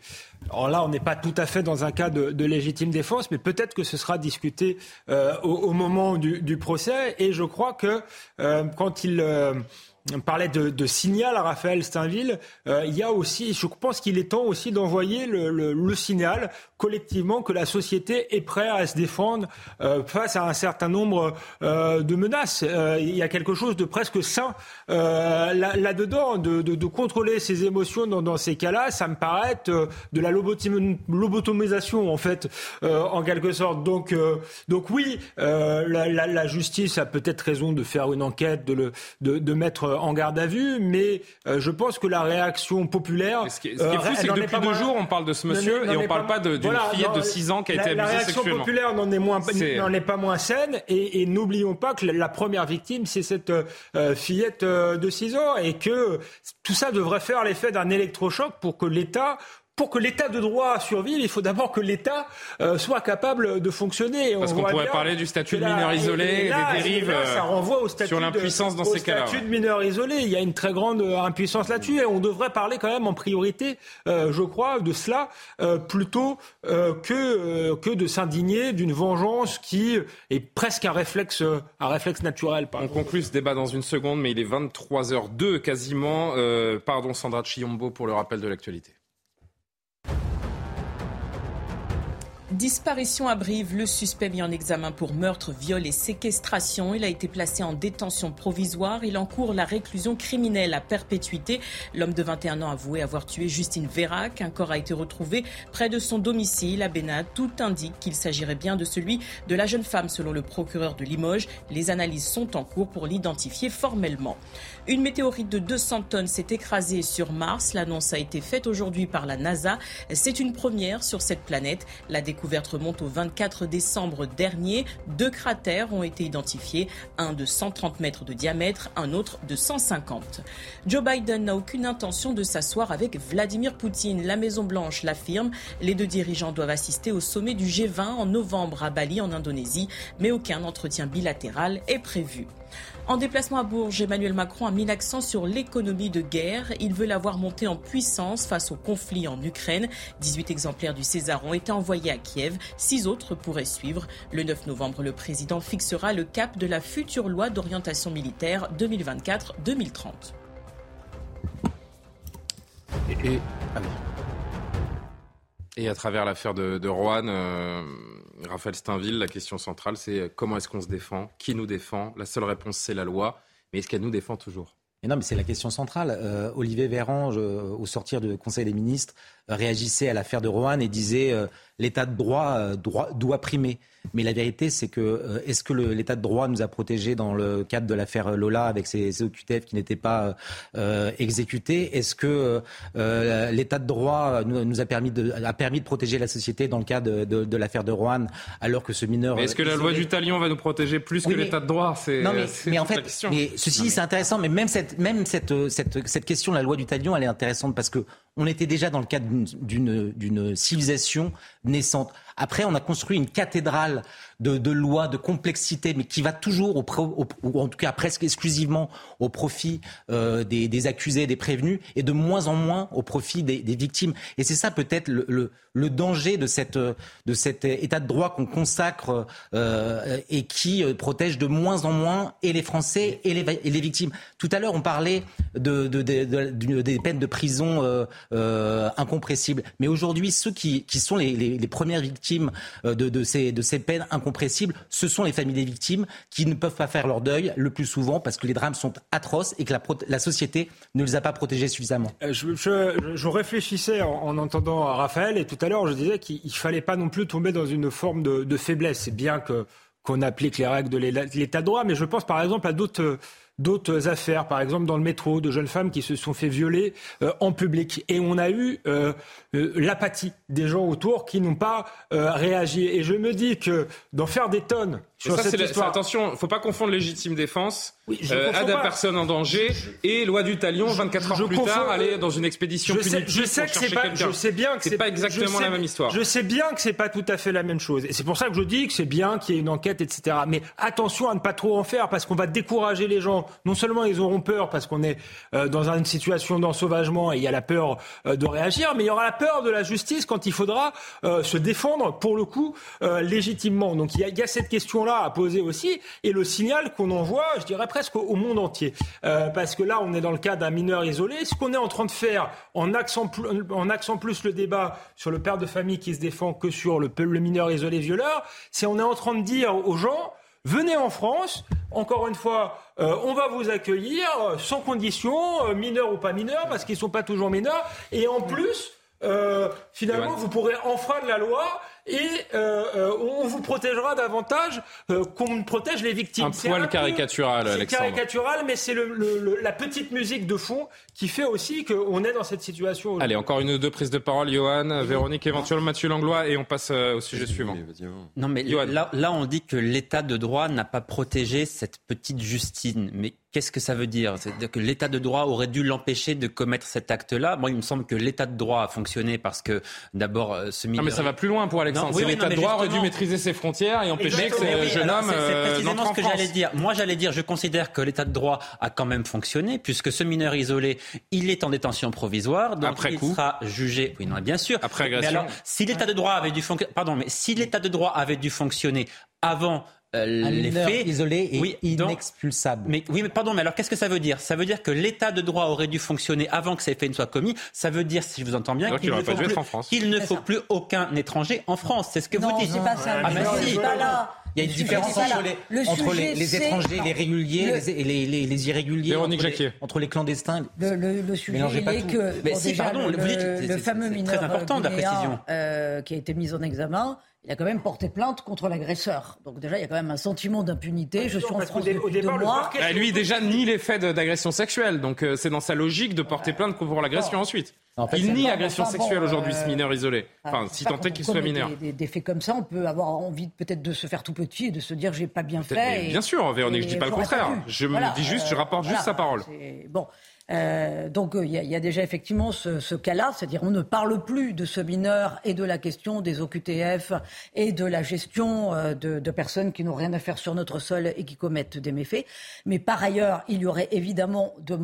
Alors là, on n'est pas tout à fait dans un cas de, légitime défense, mais peut-être que ce sera discuté euh, au, moment du, procès. Et je crois que quand il on parlait de, signal à Raphaël Steinville. Euh, il y a aussi, je pense qu'il est temps aussi d'envoyer le, signal collectivement que la société est prête à se défendre euh, face à un certain nombre euh, de menaces. Euh, il y a quelque chose de presque sain là-dedans, de, contrôler ses émotions dans, ces cas-là. Ça me paraît être de la lobotomisation en fait, en quelque sorte. Donc, donc oui, la, la, justice a peut-être raison de faire une enquête, de, le, de mettre en garde à vue, mais euh, je pense que la réaction populaire. Ce qui est, fou, c'est que depuis deux jours, on parle de ce monsieur et on ne parle pas d'une fillette de 6 ans qui a été abusée sexuellement. La réaction populaire n'en est, moins, n'en est pas moins saine, et, n'oublions pas que la première victime, c'est cette euh, fillette euh, de 6 ans, et que tout ça devrait faire l'effet d'un électrochoc pour que l'État pour que l'état de droit survive, il faut d'abord que l'État euh, soit capable de fonctionner. Parce qu'on pourrait parler du statut de mineur isolé, des dérives ça renvoie au statut sur l'impuissance dans ces cas-là. statut de mineur isolé, il y a une très grande euh, impuissance là-dessus et on devrait parler quand même en priorité, euh, je crois, de cela plutôt que que de s'indigner d'une vengeance qui est presque un réflexe un réflexe naturel. on conclut ce débat dans une seconde, mais il est 23h02 quasiment. pardon Sandra Chiombo pour le rappel de l'actualité. Disparition à le suspect mis en examen pour meurtre, viol et séquestration. Il a été placé en détention provisoire. Il encourt la réclusion criminelle à perpétuité. L'homme de 21 ans avoué avoir tué Justine Vérac. Un corps a été retrouvé près de son domicile à Bénat. Tout indique qu'il s'agirait bien de celui de la jeune femme selon le procureur de Limoges. Les analyses sont en cours pour l'identifier formellement. Une météorite de 200 tonnes s'est écrasée sur Mars. L'annonce a été faite aujourd'hui par la NASA. C'est une première sur cette planète. La découverte remonte au 24 décembre dernier. Deux cratères ont été identifiés, un de 130 mètres de diamètre, un autre de 150. Joe Biden n'a aucune intention de s'asseoir avec Vladimir Poutine. La Maison-Blanche l'affirme. Les deux dirigeants doivent assister au sommet du G20 en novembre à Bali en Indonésie, mais aucun entretien bilatéral est prévu. En déplacement à Bourges, Emmanuel Macron a mis l'accent sur l'économie de guerre. Il veut la voir monter en puissance face au conflit en Ukraine. 18 exemplaires du César ont été envoyés à Kiev. Six autres pourraient suivre. Le 9 novembre, le président fixera le cap de la future loi d'orientation militaire 2024-2030. Et, à travers l'affaire de, de euh, Raphaël Steinville, la question centrale, c'est euh, comment est-ce qu'on se défend? Qui nous défend? La seule réponse, c'est la loi. Mais est-ce qu'elle nous défend toujours? Non, mais c'est la question centrale. Euh, Olivier Véran, au sortir du Conseil des ministres, réagissait à l'affaire de Rouen et disait l'état de droit, droit, doit primer. Mais la vérité, c'est que euh, est-ce que l'état de droit nous a protégés dans le cadre de l'affaire Lola avec ces, OQTF qui n'étaient pas euh, exécutés? Est-ce que euh, l'état de droit nous, a, permis de, a permis de protéger la société dans le cas de, de, de l'affaire de Rouen alors que ce mineur... Est-ce que la loi du talion va nous protéger plus que l'état de droit? Non, mais, mais en fait, mais ceci, c'est intéressant. Mais même, cette, même cette, cette, cette question, la loi du talion, elle est intéressante parce que on était déjà dans le cadre d'une civilisation naissante. Après, on a construit une cathédrale de, lois, de complexité, mais qui va toujours, ou en tout cas presque exclusivement, au profit euh, des, des, accusés, des prévenus, et de moins en moins au profit des, victimes. Et c'est ça peut-être le, danger de, cet état de droit qu'on consacre euh, et qui euh, protège de moins en moins et les Français et les, victimes. Tout à l'heure, on parlait de, de, des peines de prison incompressibles. Mais aujourd'hui, ceux qui, sont les premières victimes, victimes euh, de, ces, peines incompressibles, ce sont les familles des victimes qui ne peuvent pas faire leur deuil le plus souvent parce que les drames sont atroces et que la, société ne les a pas protégés suffisamment. Euh, je, réfléchissais en, en, entendant Raphaël et tout à l'heure je disais qu'il ne fallait pas non plus tomber dans une forme de, de faiblesse. C'est bien que qu'on applique les règles de l'état de droit, mais je pense par exemple à d'autres d'autres affaires, par exemple dans le métro, de jeunes femmes qui se sont fait violer euh, en public. Et on a eu euh, euh, l'apathie des gens autour qui n'ont pas réagi. Et je me dis que d'en faire des tonnes sur cette histoire... Attention, il ne faut pas confondre légitime défense oui, euh, aide à personne en danger et loi du talion 24 heures plus tard aller dans une expédition je sais, je sais que c'est pas je sais bien que c'est pas exactement la même histoire. je sais bien que c'est pas tout à fait la même chose. Et c'est pour ça que je dis que c'est bien qu'il y ait une enquête etc mais attention à ne pas trop en faire parce qu'on va décourager les gens non seulement ils auront peur parce qu'on est euh, dans une situation d'ensauvagement et il y a la peur euh, de réagir mais il y aura la peur de la justice quand il faudra euh, se défendre pour le coup légitimement donc il y, a, cette question là à poser aussi et le signal qu'on envoie je dirais presque au monde entier. Parce que là, on est dans le cas d'un mineur isolé. Ce qu'on est en train de faire, en accent plus le débat sur le père de famille qui se défend que sur le, le mineur isolé violeur, c'est on est en train de dire aux gens, venez en France, encore une fois, euh, on va vous accueillir euh, sans condition, euh, mineur ou pas mineur, parce qu'ils ne sont pas toujours mineurs, et en plus, euh, finalement, vous pourrez enfreindre la loi et euh, euh, on vous protégera davantage euh, qu'on protège les victimes. Un poil caricatural, C'est caricatural, mais c'est le, le, la petite musique de fond qui fait aussi qu'on est dans cette situation. Allez, encore une ou deux prises de parole, Johan, Véronique, éventuellement Mathieu Langlois, et on passe euh, au sujet suivant. Non, mais là, là, on dit que l'État de droit n'a pas protégé cette petite Justine. Mais Qu'est-ce que ça veut dire? C'est-à-dire que l'état de droit aurait dû l'empêcher de commettre cet acte-là? Moi, il me semble que l'état de droit a fonctionné parce que d'abord ce mineur... Non, mais ça va plus loin pour Alexandre. Oui, l'état de droit aurait dû maîtriser ses frontières et empêcher que ce jeune homme. C'est euh, précisément ce que j'allais dire. Moi, j'allais dire, je considère que l'état de droit a quand même fonctionné puisque ce mineur isolé, il est en détention provisoire, donc Après il coup. sera jugé. Oui, non, bien sûr. Après agression. Mais alors, si l'état de droit avait dû fonctionner, pardon, mais si l'état de droit avait dû fonctionner avant euh, les faits isolé et oui, inexpulsable. mais oui, mais pardon, mais alors qu'est-ce que ça veut dire? Ça veut dire que l'état de droit aurait dû fonctionner avant que ces faits ne soient commis. Ça veut dire, si je vous entends bien, qu'il ne, faut, plus, qu'il ne faut plus aucun étranger en France. C'est ce que non, vous dites. C'est pas ça. Ah, mais si. Pas là. Il y a une différence entre les, le entre les, les étrangers, les réguliers le, et les, les, les, irréguliers. Véronique entre entre les clandestins. Le, le, le sujet est que. Mais bon, si, déjà, pardon, le, vous dites, le fameux mineur très important, la précision. Euh, qui a été mis en examen il a quand même porté plainte contre l'agresseur. Donc déjà, il y a quand même un sentiment d'impunité. Je suis en France depuis deux mois. Bah, lui, déjà, nie les faits d'agression sexuelle. Donc euh, c'est dans sa logique de porter plainte pour l'agression ensuite. En fait, il nie agression enfin, sexuelle bon, aujourd'hui, ce mineur isolé. Enfin, si tant est qu'il soit mineur. Des, des, des, faits comme ça, on peut avoir envie peut-être de se faire tout petit et de se dire j'ai pas bien fait. Et, bien sûr, Véronique, je dis pas le contraire. Je voilà, me dis juste, je rapporte euh, juste voilà, sa parole. Bon. Euh, donc il y, y, a déjà effectivement ce, cas-là, c'est-à-dire on ne parle plus de ce mineur et de la question des OQTF et de la gestion euh, de, personnes qui n'ont rien à faire sur notre sol et qui commettent des méfaits. Mais par ailleurs, il y aurait évidemment de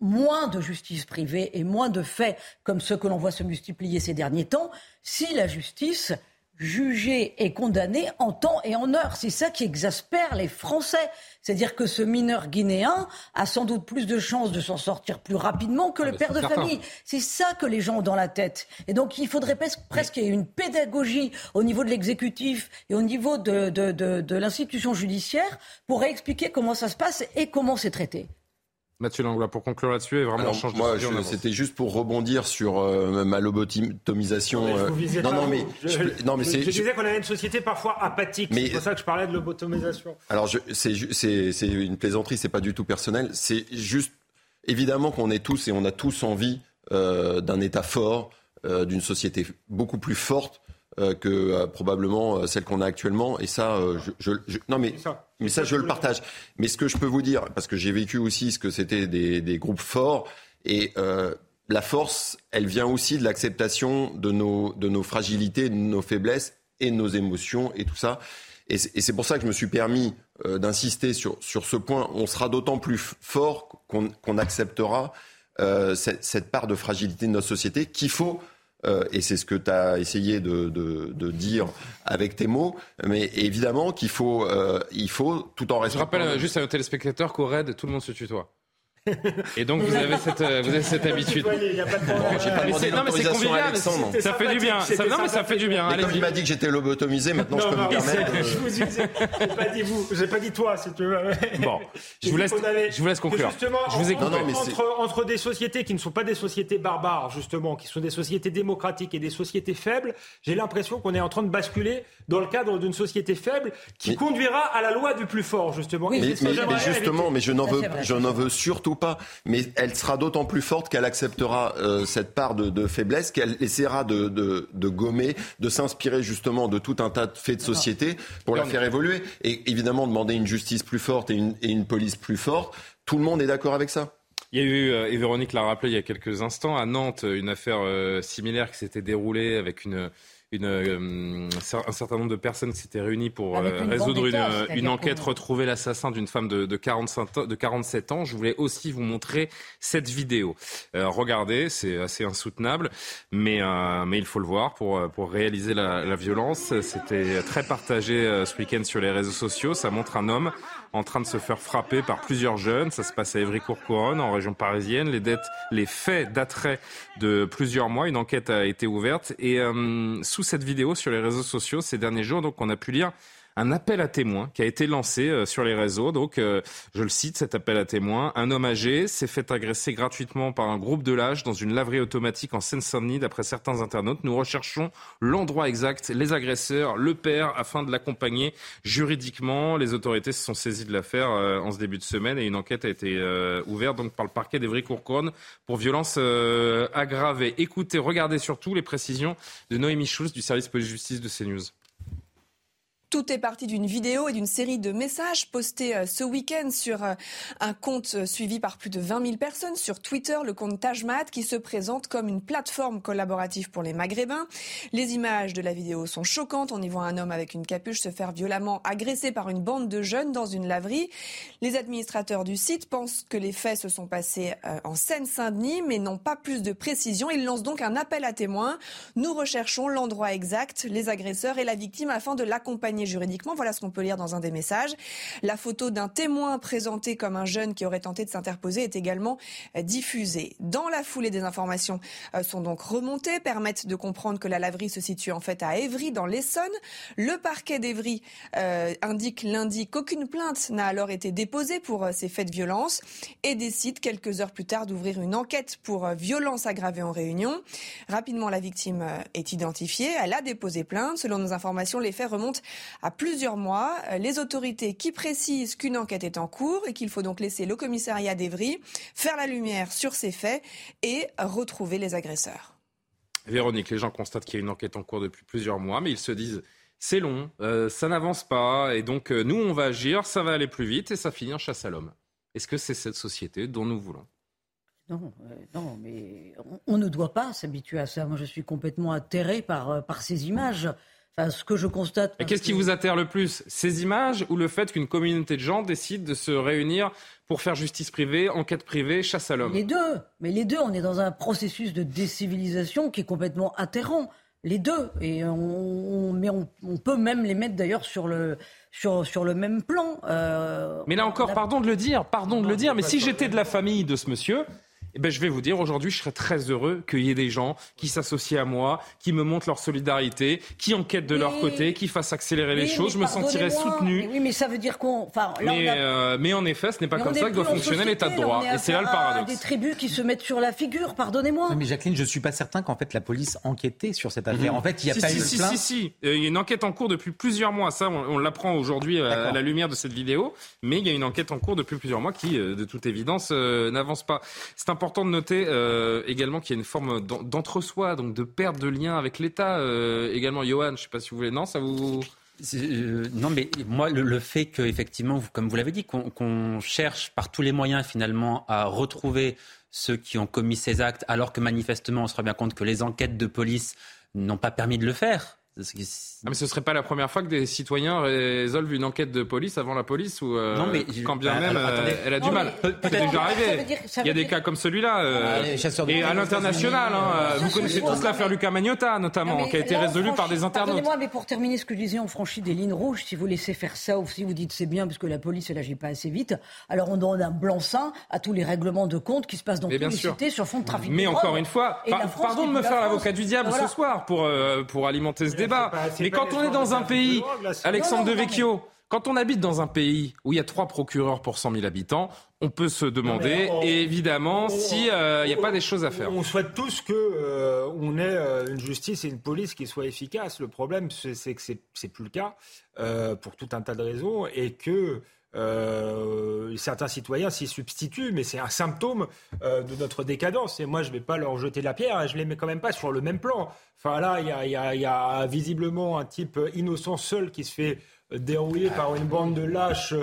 moins de justice privée et moins de faits comme ceux que l'on voit se multiplier ces derniers temps si la justice jugé et condamné en temps et en heure. C'est ça qui exaspère les Français. C'est-à-dire que ce mineur guinéen a sans doute plus de chances de s'en sortir plus rapidement que ah le père de certain. famille. C'est ça que les gens ont dans la tête. Et donc il faudrait presque, presque qu'il y ait une pédagogie au niveau de l'exécutif et au niveau de, de, de, de l'institution judiciaire pour expliquer comment ça se passe et comment c'est traité. Mathieu Langlois, pour conclure là-dessus, et vraiment Alors, change moi, de sujet, c'était juste pour rebondir sur euh, ma lobotomisation. Non, mais, euh, non, non, mais, je, je, non, mais c'est. Je, disais qu'on avait une société parfois apathique. C'est pour ça que je parlais de lobotomisation. Alors, c'est une plaisanterie, c'est pas du tout personnel. C'est juste, évidemment qu'on est tous et on a tous envie euh, d'un État fort, euh, d'une société beaucoup plus forte euh, que euh, probablement celle qu'on a actuellement. Et ça, euh, je, je, je, non mais mais ça, je le partage. Mais ce que je peux vous dire, parce que j'ai vécu aussi ce que c'était des, des, groupes forts, et euh, la force, elle vient aussi de l'acceptation de nos, de nos fragilités, de nos faiblesses et de nos émotions et tout ça. Et c'est pour ça que je me suis permis euh, d'insister sur, sur ce point. On sera d'autant plus fort qu'on acceptera euh, cette, cette, part de fragilité de notre société qu'il faut euh, et c'est ce que tu as essayé de, de, de, dire avec tes mots, mais évidemment qu'il faut, euh, il faut, tout en restant. Je rappelle juste à nos téléspectateurs qu'au RAID, tout le monde se tutoie. Et donc vous avez cette, euh, vous avez cette habitude. Pas demandé l'autorisation à Alexandre. Ça fait du bien. Ça, non mais ça fait du bien. Mais comme il m'a dit que j'étais lobotomisé, maintenant je peux me permettre. Je vous j'ai pas dit vous, j'ai pas dit toi si tu veux. Bon, je vous laisse, je vous laisse conclure. Justement, je vous écoute. Entre, entre des sociétés qui ne sont pas des sociétés barbares justement, qui sont des sociétés démocratiques et des sociétés faibles, j'ai l'impression qu'on est en train de basculer dans le cadre d'une société faible qui conduira à la loi du plus fort justement. Mais, justement, mais je n'en veux, je n'en veux surtout pas. Mais elle sera d'autant plus forte qu'elle acceptera euh, cette part de, faiblesse, qu'elle essaiera de, de, gommer, de s'inspirer justement de tout un tas de faits de société pour la faire évoluer. Et évidemment, demander une justice plus forte et une, et une police plus forte, tout le monde est d'accord avec ça? Il y a eu, euh, et Véronique l'a rappelé il y a quelques instants, à Nantes, une affaire euh, similaire qui s'était déroulée avec une une, euh, un certain nombre de personnes qui s'étaient réunies pour euh, résoudre une, une enquête, retrouver l'assassin d'une femme de, de, 45, de 47 ans. Je voulais aussi vous montrer cette vidéo. Euh, regardez, c'est assez insoutenable, mais, mais il faut le voir pour, pour réaliser la, la violence. C'était très partagé ce week-end sur les réseaux sociaux. Ça montre un homme en train de se faire frapper par plusieurs jeunes. Ça se passe à Évry-Courcouronne, en région parisienne. Les, dettes, les faits dateraient de plusieurs mois. Une enquête a été ouverte. Et euh, sous cette vidéo sur les réseaux sociaux ces derniers jours, donc on a pu lire un appel à témoins qui a été lancé euh, sur les réseaux. Donc, euh, je le cite, cet appel à témoins. Un homme âgé s'est fait agresser gratuitement par un groupe de l'âge dans une laverie automatique en Seine-Saint-Denis, d'après certains internautes. Nous recherchons l'endroit exact, les agresseurs, le père, afin de l'accompagner juridiquement. Les autorités se sont saisies de l'affaire euh, en ce début de semaine et une enquête a été ouverte donc par le parquet d'Evry-Courcouronne pour violence aggravée. Écoutez, regardez surtout les précisions de Noémie Schulz du service police-justice de CNews. Tout est parti d'une vidéo et d'une série de messages postés euh, ce week-end sur euh, un compte euh, suivi par plus de 20 000 personnes sur Twitter, le compte Tajmat, qui se présente comme une plateforme collaborative pour les Maghrébins. Les images de la vidéo sont choquantes. On y voit un homme avec une capuche se faire violemment agresser par une bande de jeunes dans une laverie. Les administrateurs du site pensent que les faits se sont passés en Seine-Saint-Denis, mais n'ont pas plus de précision. Ils lancent donc un appel à témoins. Nous recherchons l'endroit exact, les agresseurs et la victime afin de l'accompagner juridiquement. Voilà ce qu'on peut lire dans un des messages. La photo d'un témoin présenté comme un jeune qui aurait tenté de s'interposer est également euh, diffusée. Dans la foulée des informations euh, sont donc remontées, permettent de comprendre que la laverie se situe en fait à Évry, dans l'Essonne. Le parquet d'Évry euh, indique lundi qu'aucune plainte n'a alors été déposée pour ces faits de violence et décide quelques heures plus tard d'ouvrir une enquête pour violence aggravée en réunion. Rapidement, la victime est identifiée. Elle a déposé plainte. Selon nos informations, les faits remontent à plusieurs mois. Euh, les autorités qui précisent qu'une enquête est en cours et qu'il faut donc laisser le commissariat d'Evry faire la lumière sur ces faits et retrouver les agresseurs. Véronique, les gens constatent qu'il y a une enquête en cours depuis plusieurs mois, mais ils se disent c'est long, euh, ça n'avance pas, et donc euh, nous on va agir, ça va aller plus vite et ça finit en chasse à l'homme. Est-ce que c'est cette société dont nous voulons? Non, non, mais on, ne doit pas s'habituer à ça. Moi, je suis complètement atterré par, par ces images ce que je constate. Et qu'est-ce qui vous atterre le plus? Ces images ou le fait qu'une communauté de gens décide de se réunir pour faire justice privée, enquête privée, chasse à l'homme? Les deux. Mais les deux, on est dans un processus de décivilisation qui est complètement atterrant. Les deux. Et on, mais on, peut même les mettre d'ailleurs sur le, sur, sur le même plan. Euh, mais là encore, pardon de le dire, pardon de le dire, mais si j'étais de la famille de ce monsieur, eh ben, je vais vous dire, aujourd'hui, je serais très heureux qu'il y ait des gens qui s'associent à moi, qui me montrent leur solidarité, qui enquêtent de leur côté, qui fassent accélérer les choses. Je me sentirais soutenu. oui, mais ça veut dire qu'on. Enfin, mais, euh, mais, en effet, ce n'est pas comme ça que doit fonctionner l'état de droit. Et c'est là le paradoxe. Des tribus qui se mettent sur la figure, pardonnez-moi. Mais Jacqueline, je ne suis pas certain qu'en fait la police enquêtait sur cette affaire. En fait, il n'y a si, pas si, eu si, Si, si, euh, Il y a une enquête en cours depuis plusieurs mois. Ça, on, l'apprend aujourd'hui à, la lumière de cette vidéo. Mais il y a une enquête en cours depuis plusieurs mois qui, euh, de toute évidence, n'avance pas. C'est important de noter. Euh, également qu'il y a une forme d'entre-soi, donc de perte de lien avec l'État. Euh, également, Johan, je ne sais pas si vous voulez. Non, ça vous. Euh, non, mais moi, le, fait qu'effectivement, comme vous l'avez dit, qu'on cherche par tous les moyens finalement à retrouver ceux qui ont commis ces actes, alors que manifestement, on se rend bien compte que les enquêtes de police n'ont pas permis de le faire. Ah, mais ce serait pas la première fois que des citoyens résolvent une enquête de police avant la police ou euh, non, mais quand bien bah, même euh, elle a du mal. C'est déjà arrivé. Il y a des cas comme celui-là. Euh, ah, et à l'international, hein, vous connaissez tous l'affaire Lucas Magnotta notamment, qui a été résolue par des internautes. moi mais pour terminer ce que je disais, on franchit des lignes rouges. Si vous laissez faire ça ou si vous dites c'est bien parce que la police elle agit pas assez vite, alors on donne un blanc-seing à tous les règlements de compte qui se passent dans toutes les cités sur fond de trafic. Mais encore une fois, pardon de me faire l'avocat du diable ce soir pour pour alimenter ce débat. Mais quand on est dans un pays, Alexandre Devecchio, quand on habite dans un pays où il y a trois procureurs pour 100 000 habitants, on peut se demander, évidemment, s'il n'y a pas des choses à faire. On souhaite tous que euh, on ait euh, une justice et une police qui soient efficaces. Le problème, c'est que c'est plus le cas euh, pour tout un tas de raisons et que euh, certains citoyens s'y substituent, mais c'est un symptôme euh, de notre décadence. Et moi, je ne vais pas leur jeter la pierre, je ne les mets quand même pas sur le même plan. Enfin là, il y a, visiblement un type innocent seul qui se fait dérouiller par une bande de lâches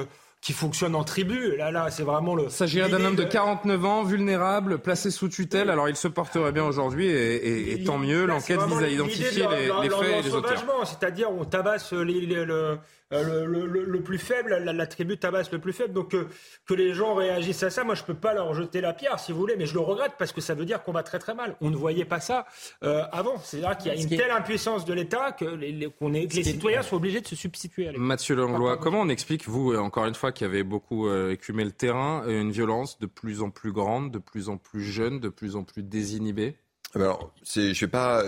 qui fonctionne en tribu. Là, là, c'est vraiment le. Il s'agirait d'un homme de 49 ans, vulnérable, placé sous tutelle. Alors, il se porterait bien aujourd'hui, et, tant mieux. L'enquête vise à identifier les, faits et les auteurs. C'est-à-dire, on tabasse les, le, euh, le, le, plus faible, la, tribu tabasse le plus faible. Donc euh, que les gens réagissent à ça, moi je peux pas leur jeter la pierre si vous voulez, mais je le regrette parce que ça veut dire qu'on va très très mal. On ne voyait pas ça euh, avant. C'est-à-dire qu'il y a une telle impuissance de l'État que les, les citoyens sont obligés de se substituer à l'État. Mathieu Langlois, comment on explique, vous, encore une fois, qui avez beaucoup écumé le terrain, une violence de plus en plus grande, de plus en plus jeune, de plus en plus désinhibée? Alors, je sais pas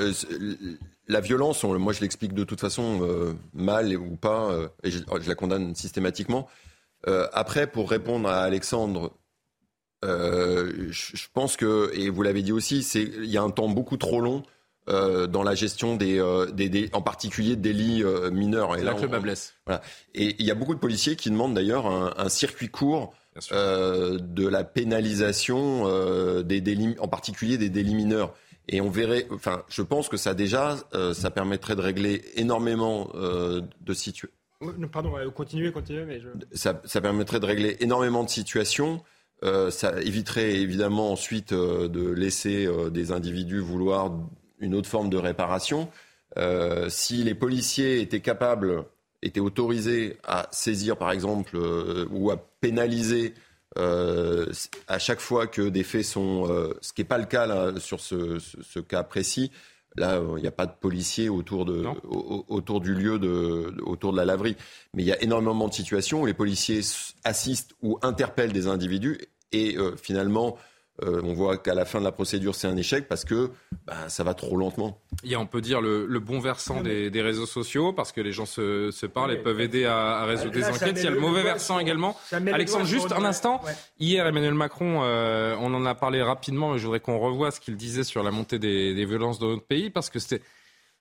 la violence, moi je l'explique de toute façon euh, mal ou pas, euh, et je, la condamne systématiquement. Euh, après, pour répondre à Alexandre, je, pense que, et vous l'avez dit aussi, il y a un temps beaucoup trop long dans la gestion des, des, en particulier des délits mineurs. Et là, que blesse. Voilà. Et il y a beaucoup de policiers qui demandent d'ailleurs un, un, circuit court de la pénalisation des délits, en particulier des délits mineurs. Et on verrait, enfin, je pense que ça déjà, euh, ça permettrait de régler énormément euh, de situations. Pardon, continuez, continuez, mais je... ça, ça, permettrait de régler énormément de situations. Euh, ça éviterait évidemment ensuite euh, de laisser des individus vouloir une autre forme de réparation. si les policiers étaient capables, étaient autorisés à saisir, par exemple, ou à pénaliser euh, à chaque fois que des faits sont, euh, ce qui n'est pas le cas là, sur ce, ce, cas précis, là il n'y a pas de policiers autour, de, autour du lieu, de, autour de la laverie, mais il y a énormément de situations où les policiers assistent ou interpellent des individus et euh, finalement euh, on voit qu'à la fin de la procédure, c'est un échec parce que bah, ça va trop lentement. Il y a, on peut dire, le, bon versant des, réseaux sociaux parce que les gens se, parlent et peuvent aider à, résoudre des enquêtes. Il y a le mauvais versant également. Alexandre, juste un instant. Hier, Emmanuel Macron, euh, on en a parlé rapidement, mais je voudrais qu'on revoie ce qu'il disait sur la montée des, des violences dans notre pays parce que c'était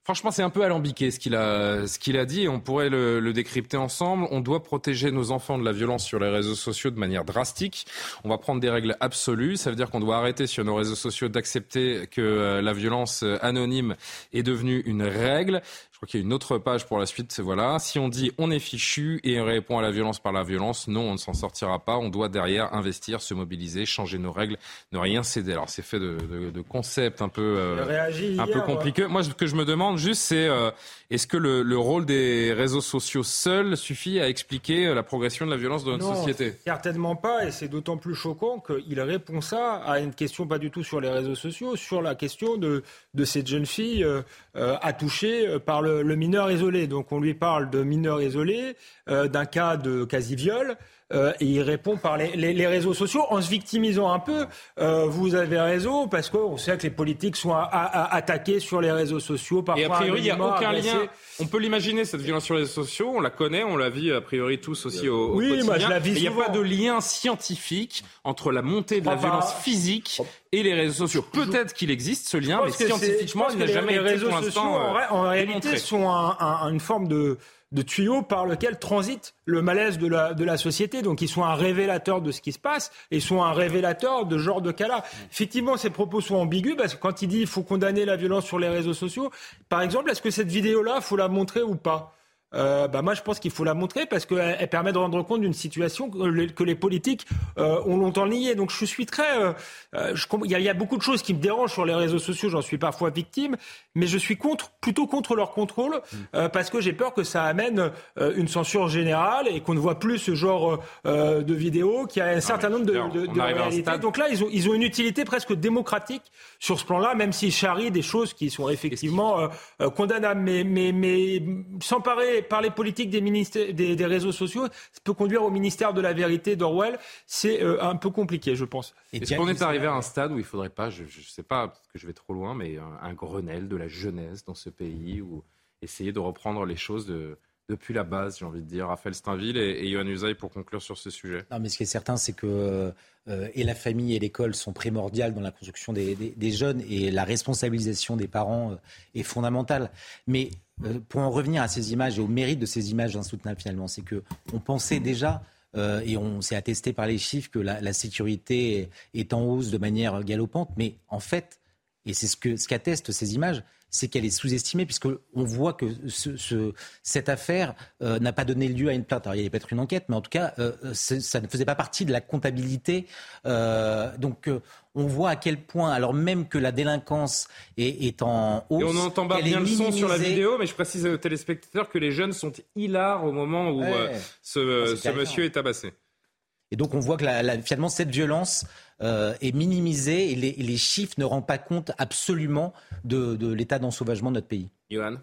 Franchement, c'est un peu alambiqué ce qu'il a, ce a dit on pourrait le, le, décrypter ensemble. On doit protéger nos enfants de la violence sur les réseaux sociaux de manière drastique. On va prendre des règles absolues. Ça veut dire qu'on doit arrêter sur nos réseaux sociaux d'accepter que euh, la violence euh, anonyme est devenue une règle. Je crois qu'il y a une autre page pour la suite. Voilà. Si on dit on est fichu et on répond à la violence par la violence, non, on ne s'en sortira pas. On doit derrière investir, se mobiliser, changer nos règles, ne rien céder. Alors c'est fait de, de, de, concepts un peu, euh, un peu compliqués. Moi, ce que je me demande juste, c'est euh, est-ce que le, le, rôle des réseaux sociaux seuls suffit à expliquer euh, la progression de la violence dans notre société? Certainement pas, et c'est d'autant plus choquant qu'il répond ça à une question pas du tout sur les réseaux sociaux, sur la question de, de cette jeune fille euh, à toucher par le le, mineur isolé. Donc on lui parle de mineur isolé, euh, d'un cas de quasi-viol. Euh, et il répond par les, les, les, réseaux sociaux en se victimisant un peu. Euh, vous avez raison, parce qu'on sait que les politiques sont attaqués sur les réseaux sociaux. Parfois, et a priori, il n'y a aucun lien. On peut l'imaginer, cette violence sur les réseaux sociaux, on la connaît, on la vit a priori tous aussi au, au oui, Moi, je la vis Il n'y a pas de lien scientifique entre la montée de la violence physique et les réseaux sociaux. Peut-être qu'il existe ce lien, mais scientifiquement, il n'a jamais été pour l'instant. En, en réalité, sont un, un, une forme de de tuyaux par lequel transite le malaise de la, de la société. Donc ils sont un révélateur de ce qui se passe et sont un révélateur de genre de cas-là. Effectivement, ces propos sont ambigus parce que quand il dit il faut condamner la violence sur les réseaux sociaux, par exemple, est-ce que cette vidéo-là, faut la montrer ou pas? Euh, bah moi je pense qu'il faut la montrer parce qu'elle elle permet de rendre compte d'une situation que les, politiques euh, ont longtemps niée. Donc je suis très, euh, il y, a beaucoup de choses qui me dérangent sur les réseaux sociaux. J'en suis parfois victime, mais je suis contre, plutôt contre leur contrôle mm. parce que j'ai peur que ça amène une censure générale et qu'on ne voit plus ce genre de vidéos, qui a un certain nombre de, de, de réalités. Donc là ils ont, ils ont une utilité presque démocratique sur ce plan-là, même s'ils charrient des choses qui sont effectivement condamnables, mais, mais, mais s'emparer par les politiques des, des, réseaux sociaux, ça peut conduire au ministère de la vérité d'Orwell. C'est euh, un peu compliqué, je pense. Est-ce qu'on est arrivé à un stade où il ne faudrait pas, je ne sais pas, parce que je vais trop loin, mais un, Grenelle de la jeunesse dans ce pays, ou essayer de reprendre les choses depuis la base, j'ai envie de dire. Raphaël Steinville et, et Johan Usaï pour conclure sur ce sujet. Non, mais ce qui est certain, c'est que euh, et la famille et l'école sont primordiales dans la construction des, jeunes et la responsabilisation des parents euh, est fondamentale. Mais euh, pour en revenir à ces images et au mérite de ces images insoutenables finalement, c'est que on pensait déjà et on s'est attesté par les chiffres que la, sécurité est en hausse de manière galopante, mais en fait, et c'est ce ce qu'attestent ces images, c'est qu'elle est sous-estimée, puisqu'on voit que ce, cette affaire euh, n'a pas donné lieu à une plainte. Alors, il y avait peut-être une enquête, mais en tout cas, euh, ça ne faisait pas partie de la comptabilité. Euh, donc, on voit à quel point, alors même que la délinquance est, en hausse. Et on entend pas bien le son sur la vidéo, mais je précise aux téléspectateurs que les jeunes sont hilars au moment où ce, ah, monsieur est tabassé. Et donc on voit que la, finalement cette violence euh, est minimisée et les, chiffres ne rendent pas compte absolument de, l'état d'ensauvagement de notre pays. Johan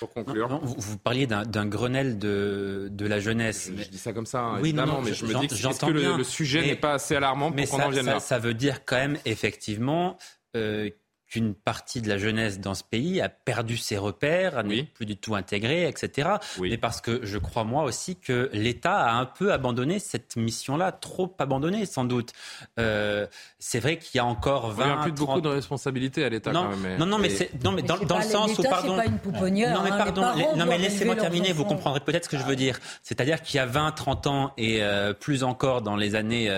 pour conclure. vous, parliez d'un Grenelle de, la jeunesse. Je, dis ça comme ça, hein, évidemment, mais je me dis que le, sujet n'est pas assez alarmant pour qu'on en vienne là? Ça veut dire quand même, effectivement, euh, qu'une partie de la jeunesse dans ce pays a perdu ses repères, n'est plus du tout intégrée, etc. Mais parce que je crois moi aussi que l'État a un peu abandonné cette mission-là, trop abandonné sans doute. Euh, c'est vrai qu'il y a encore 20 Il n'y a plus beaucoup de responsabilités à l'État quand même. Non, non, mais, non, mais dans, dans le sens où, pardon... Pas une pouponnière, non, mais hein, non, mais laissez-moi terminer, vous comprendrez peut-être ce que je veux dire. C'est-à-dire qu'il y a 20, 30 ans et euh, plus encore dans les années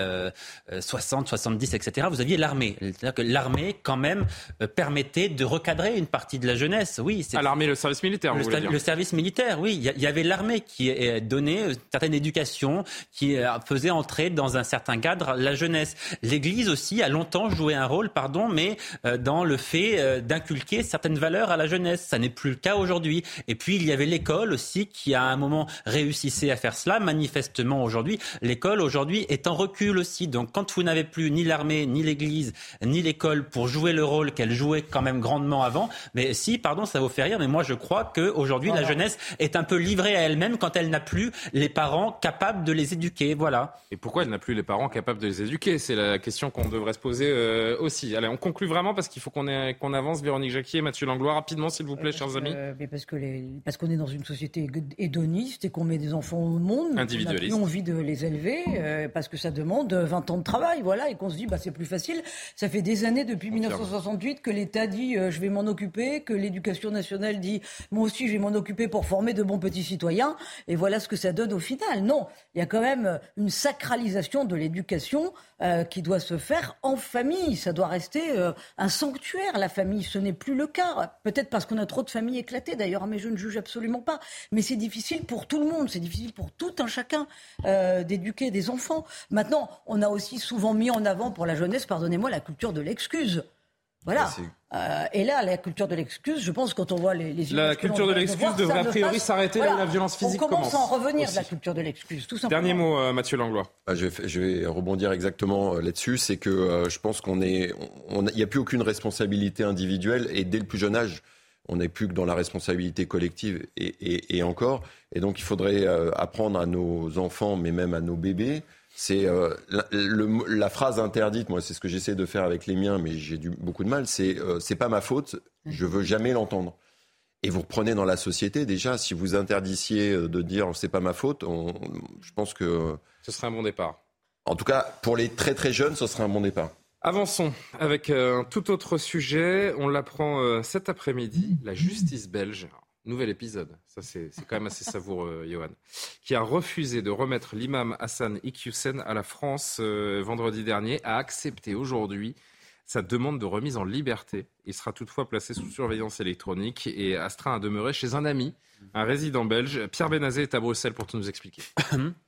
60, 70, etc., vous aviez l'armée. C'est-à-dire que l'armée, quand même, euh, permettait de recadrer une partie de la jeunesse. Oui, à l'armée, le service militaire. Le, vous dire. le service militaire, oui. Il y, avait l'armée qui donnait une certaine éducation, qui euh, faisait entrer dans un certain cadre la jeunesse. L'Église aussi a longtemps joué un rôle, pardon, mais euh, dans le fait d'inculquer certaines valeurs à la jeunesse. Ça n'est plus le cas aujourd'hui. Et puis il y avait l'école aussi qui à un moment réussissait à faire cela. Manifestement aujourd'hui, l'école aujourd'hui est en recul aussi. Donc quand vous n'avez plus ni l'armée, ni l'Église, ni l'école pour jouer le rôle qu'elle jouait quand même grandement avant. Mais si, pardon, ça vous fait rire, mais moi je crois qu'aujourd'hui la jeunesse est un peu livrée à elle-même quand elle n'a plus les parents capables de les éduquer. Voilà. Et pourquoi elle n'a plus les parents capables de les éduquer? C'est la question qu'on devrait se poser euh, aussi. Allez, on conclut vraiment parce qu'il faut qu'on avance. Véronique Jacquier, Mathieu Langlois, rapidement s'il vous plaît, chers amis. mais parce que parce qu'on est dans une société hédoniste et qu'on met des enfants au monde, individualiste. On a plus envie de les élever euh, parce que ça demande 20 ans de travail, voilà, et qu'on se dit bah c'est plus facile. Ça fait des années depuis 1968 que l'État dit euh, je vais m'en occuper, que l'éducation nationale dit moi aussi je vais m'en occuper pour former de bons petits citoyens, et voilà ce que ça donne au final. Non, il y a quand même une sacralisation de l'éducation euh, qui doit se faire en famille. Ça doit rester euh, un sanctuaire, la famille. Ce n'est plus le cas. Peut-être parce qu'on a trop de familles éclatées d'ailleurs, hein, mais je ne juge absolument pas. Mais c'est difficile pour tout le monde, c'est difficile pour tout un chacun d'éduquer des enfants. Maintenant, on a aussi souvent mis en avant pour la jeunesse, pardonnez-moi, la culture de l'excuse. Voilà. Euh, et là, la culture de l'excuse, je pense, quand on voit les, les La culture de l'excuse devrait a priori s'arrêter là où la violence physique commence. On commence à en revenir de la culture de l'excuse, tout simplement. Dernier mot, euh, Mathieu Langlois. Ah, je, vais, je, vais, rebondir exactement euh, là-dessus. C'est que je pense qu'on est, il n'y a plus aucune responsabilité individuelle et dès le plus jeune âge, on n'est plus que dans la responsabilité collective et, et, et encore. Et donc, il faudrait apprendre à nos enfants, mais même à nos bébés, c'est euh, la, phrase interdite, moi c'est ce que j'essaie de faire avec les miens, mais j'ai beaucoup de mal, c'est euh, c'est pas ma faute, je veux jamais l'entendre. Et vous reprenez dans la société déjà, si vous interdissiez euh, de dire c'est pas ma faute, je pense que... Ce serait un bon départ. En tout cas, pour les très très jeunes, ce serait un bon départ. Avançons avec un tout autre sujet. On l'apprend cet après-midi. La justice belge Nouvel épisode, ça c'est quand même assez savoureux, Johan, qui a refusé de remettre l'imam Hassan Iqiyoussen à la France euh, vendredi dernier, a accepté aujourd'hui sa demande de remise en liberté. Il sera toutefois placé sous surveillance électronique et astreint à demeurer chez un ami, un résident belge. Pierre Benazé est à Bruxelles pour tout nous expliquer.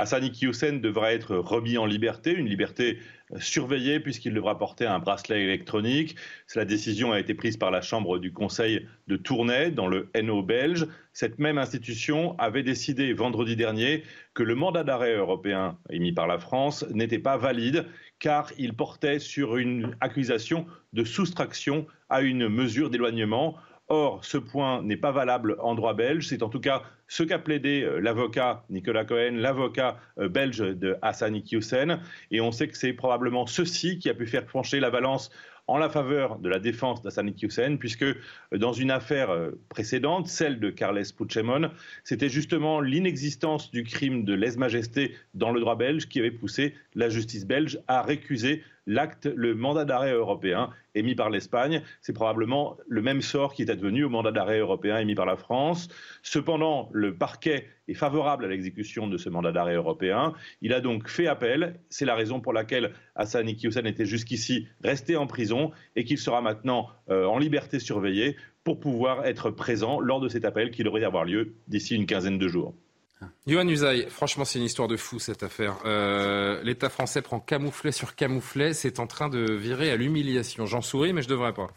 Hassani Hussein devra être remis en liberté, une liberté euh, surveillée puisqu'il devra porter un bracelet électronique. La décision a été prise par la Chambre du Conseil de Tournai dans le NO belge. Cette même institution avait décidé vendredi dernier que le mandat d'arrêt européen émis par la France n'était pas valide car il portait sur une accusation de soustraction à une mesure d'éloignement. Or, ce point n'est pas valable en droit belge. C'est en tout cas ce qu'a plaidé euh, l'avocat Nicolas Cohen, l'avocat euh, belge de Hassani Hussein. Et on sait que c'est probablement ceci qui a pu faire pencher la balance en la faveur de la défense d'Hassani Hussein, puisque euh, dans une affaire précédente, celle de Carles Puigdemont, c'était justement l'inexistence du crime de lèse-majesté dans le droit belge qui avait poussé la justice belge à récuser l'acte, le mandat d'arrêt européen émis par l'Espagne. C'est probablement le même sort qui est advenu au mandat d'arrêt européen émis par la France. Cependant, le parquet est favorable à l'exécution de ce mandat d'arrêt européen. Il a donc fait appel. C'est la raison pour laquelle Hassan Iqiyoussen était jusqu'ici resté en prison et qu'il sera maintenant euh, en liberté surveillée pour pouvoir être présent lors de cet appel qui devrait avoir lieu d'ici une quinzaine de jours. Yohann Usaï, franchement, c'est une histoire de fou cette affaire. Euh, L'État français prend camouflet sur camouflet, c'est en train de virer à l'humiliation. J'en souris, mais je devrais pas.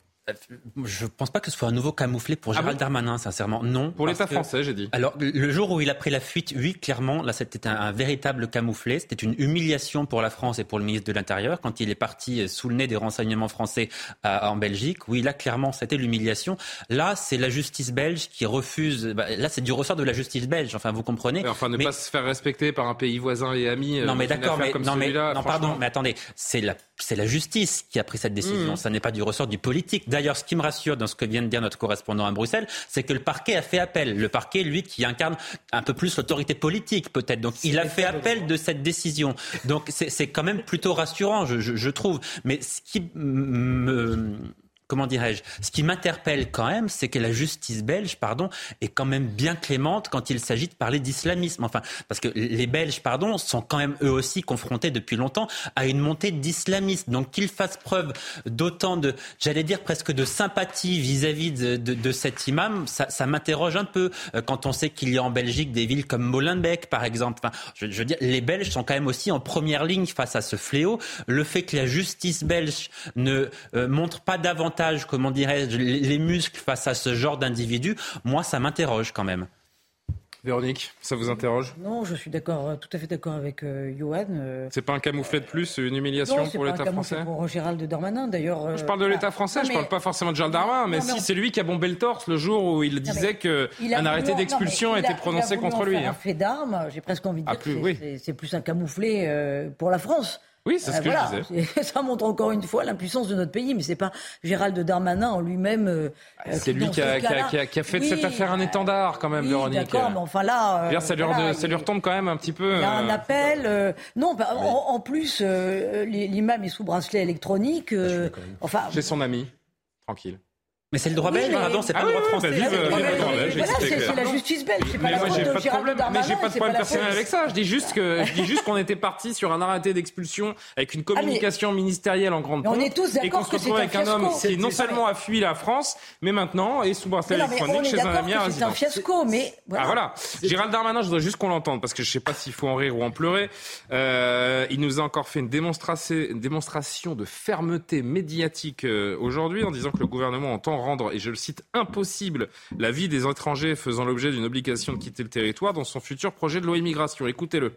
Je pense pas que ce soit un nouveau camouflet pour ah Gérald Darmanin, sincèrement. Non. Pour l'État français, j'ai dit. Alors, le jour où il a pris la fuite, oui, clairement, là, c'était un, véritable camouflet. C'était une humiliation pour la France et pour le ministre de l'Intérieur quand il est parti sous le nez des renseignements français en Belgique. Oui, là, clairement, c'était l'humiliation. Là, c'est la justice belge qui refuse. Bah, là, c'est du ressort de la justice belge. Enfin, vous comprenez. Enfin, ne pas se faire respecter par un pays voisin et ami. Euh, non, mais d'accord, mais non, mais non, pardon, mais attendez, c'est la c'est la justice qui a pris cette décision. Mmh. Ça n'est pas du ressort du politique. D'ailleurs, ce qui me rassure dans ce que vient de dire notre correspondant à Bruxelles, c'est que le parquet a fait appel. Le parquet, lui, qui incarne un peu plus l'autorité politique, peut-être. Donc, il a fait appel de cette décision. Donc, c'est quand même plutôt rassurant, je, je, je trouve. Mais ce qui me comment dirais-je, ce qui m'interpelle quand même, c'est que la justice belge, pardon, est quand même bien clémente quand il s'agit de parler d'islamisme. Enfin, parce que les Belges, pardon, sont quand même eux aussi confrontés depuis longtemps à une montée d'islamisme. Donc qu'ils fassent preuve d'autant de, j'allais dire presque de sympathie vis-à-vis de, cet imam, ça, m'interroge un peu euh, quand on sait qu'il y a en Belgique des villes comme Molenbeek, par exemple. Enfin, je, je veux dire, les Belges sont quand même aussi en première ligne face à ce fléau. Le fait que la justice belge ne euh, montre pas davantage comment dirais-je, les muscles face à ce genre d'individu, moi, ça m'interroge quand même. Véronique, ça vous interroge? Non, je suis d'accord, euh, tout à fait d'accord avec euh, Johan. Euh. C'est pas un camouflet de plus, une humiliation pour l'État français? pour Gérald Darmanin, d'ailleurs. je parle de l'État français, je je parle pas forcément de Gérald Darmanin, mais si c'est lui qui a bombé le torse le jour où il disait qu'un arrêté d'expulsion a été prononcé contre lui. Un hein. fait d'armes, j'ai presque envie de ah, dire que c'est plus un camouflet pour la France. Oui, c'est ce que je disais. Ça montre encore une fois l'impuissance de notre pays, mais c'est pas Gérald Darmanin en lui-même. Euh, ah, c'est lui qui a, fait de cette affaire un étendard, quand même, oui, Véronique. D'accord, mais enfin là. Euh, ça, lui retombe quand même un petit peu. Il y a un euh, appel. non, bah, en, plus, l'imam est sous bracelet électronique. enfin. Chez son ami. Tranquille. Mais c'est le droit belge, pardon, c'est pas ah le droit français. c'est la justice belge, c'est pas la faute de Gérald Darmanin. Mais j'ai pas de problème personnel avec ça. Je dis juste que, je dis juste qu'on était parti sur un arrêté d'expulsion avec une ah, communication ministérielle en grande pompe. On est tous d'accord que c'est un avec un homme qui non seulement a fui la France, mais maintenant est sous bracelet électronique chez un ami à C'est un fiasco, mais Ah voilà. Gérald Darmanin, je voudrais juste qu'on l'entende parce que je sais pas s'il faut en rire ou en pleurer. Euh, il nous a encore fait une démonstration de fermeté médiatique euh, aujourd'hui en disant que le gouvernement entend rendre, et je le cite, impossible la vie des étrangers faisant l'objet d'une obligation de quitter le territoire dans son futur projet de loi immigration. Écoutez-le.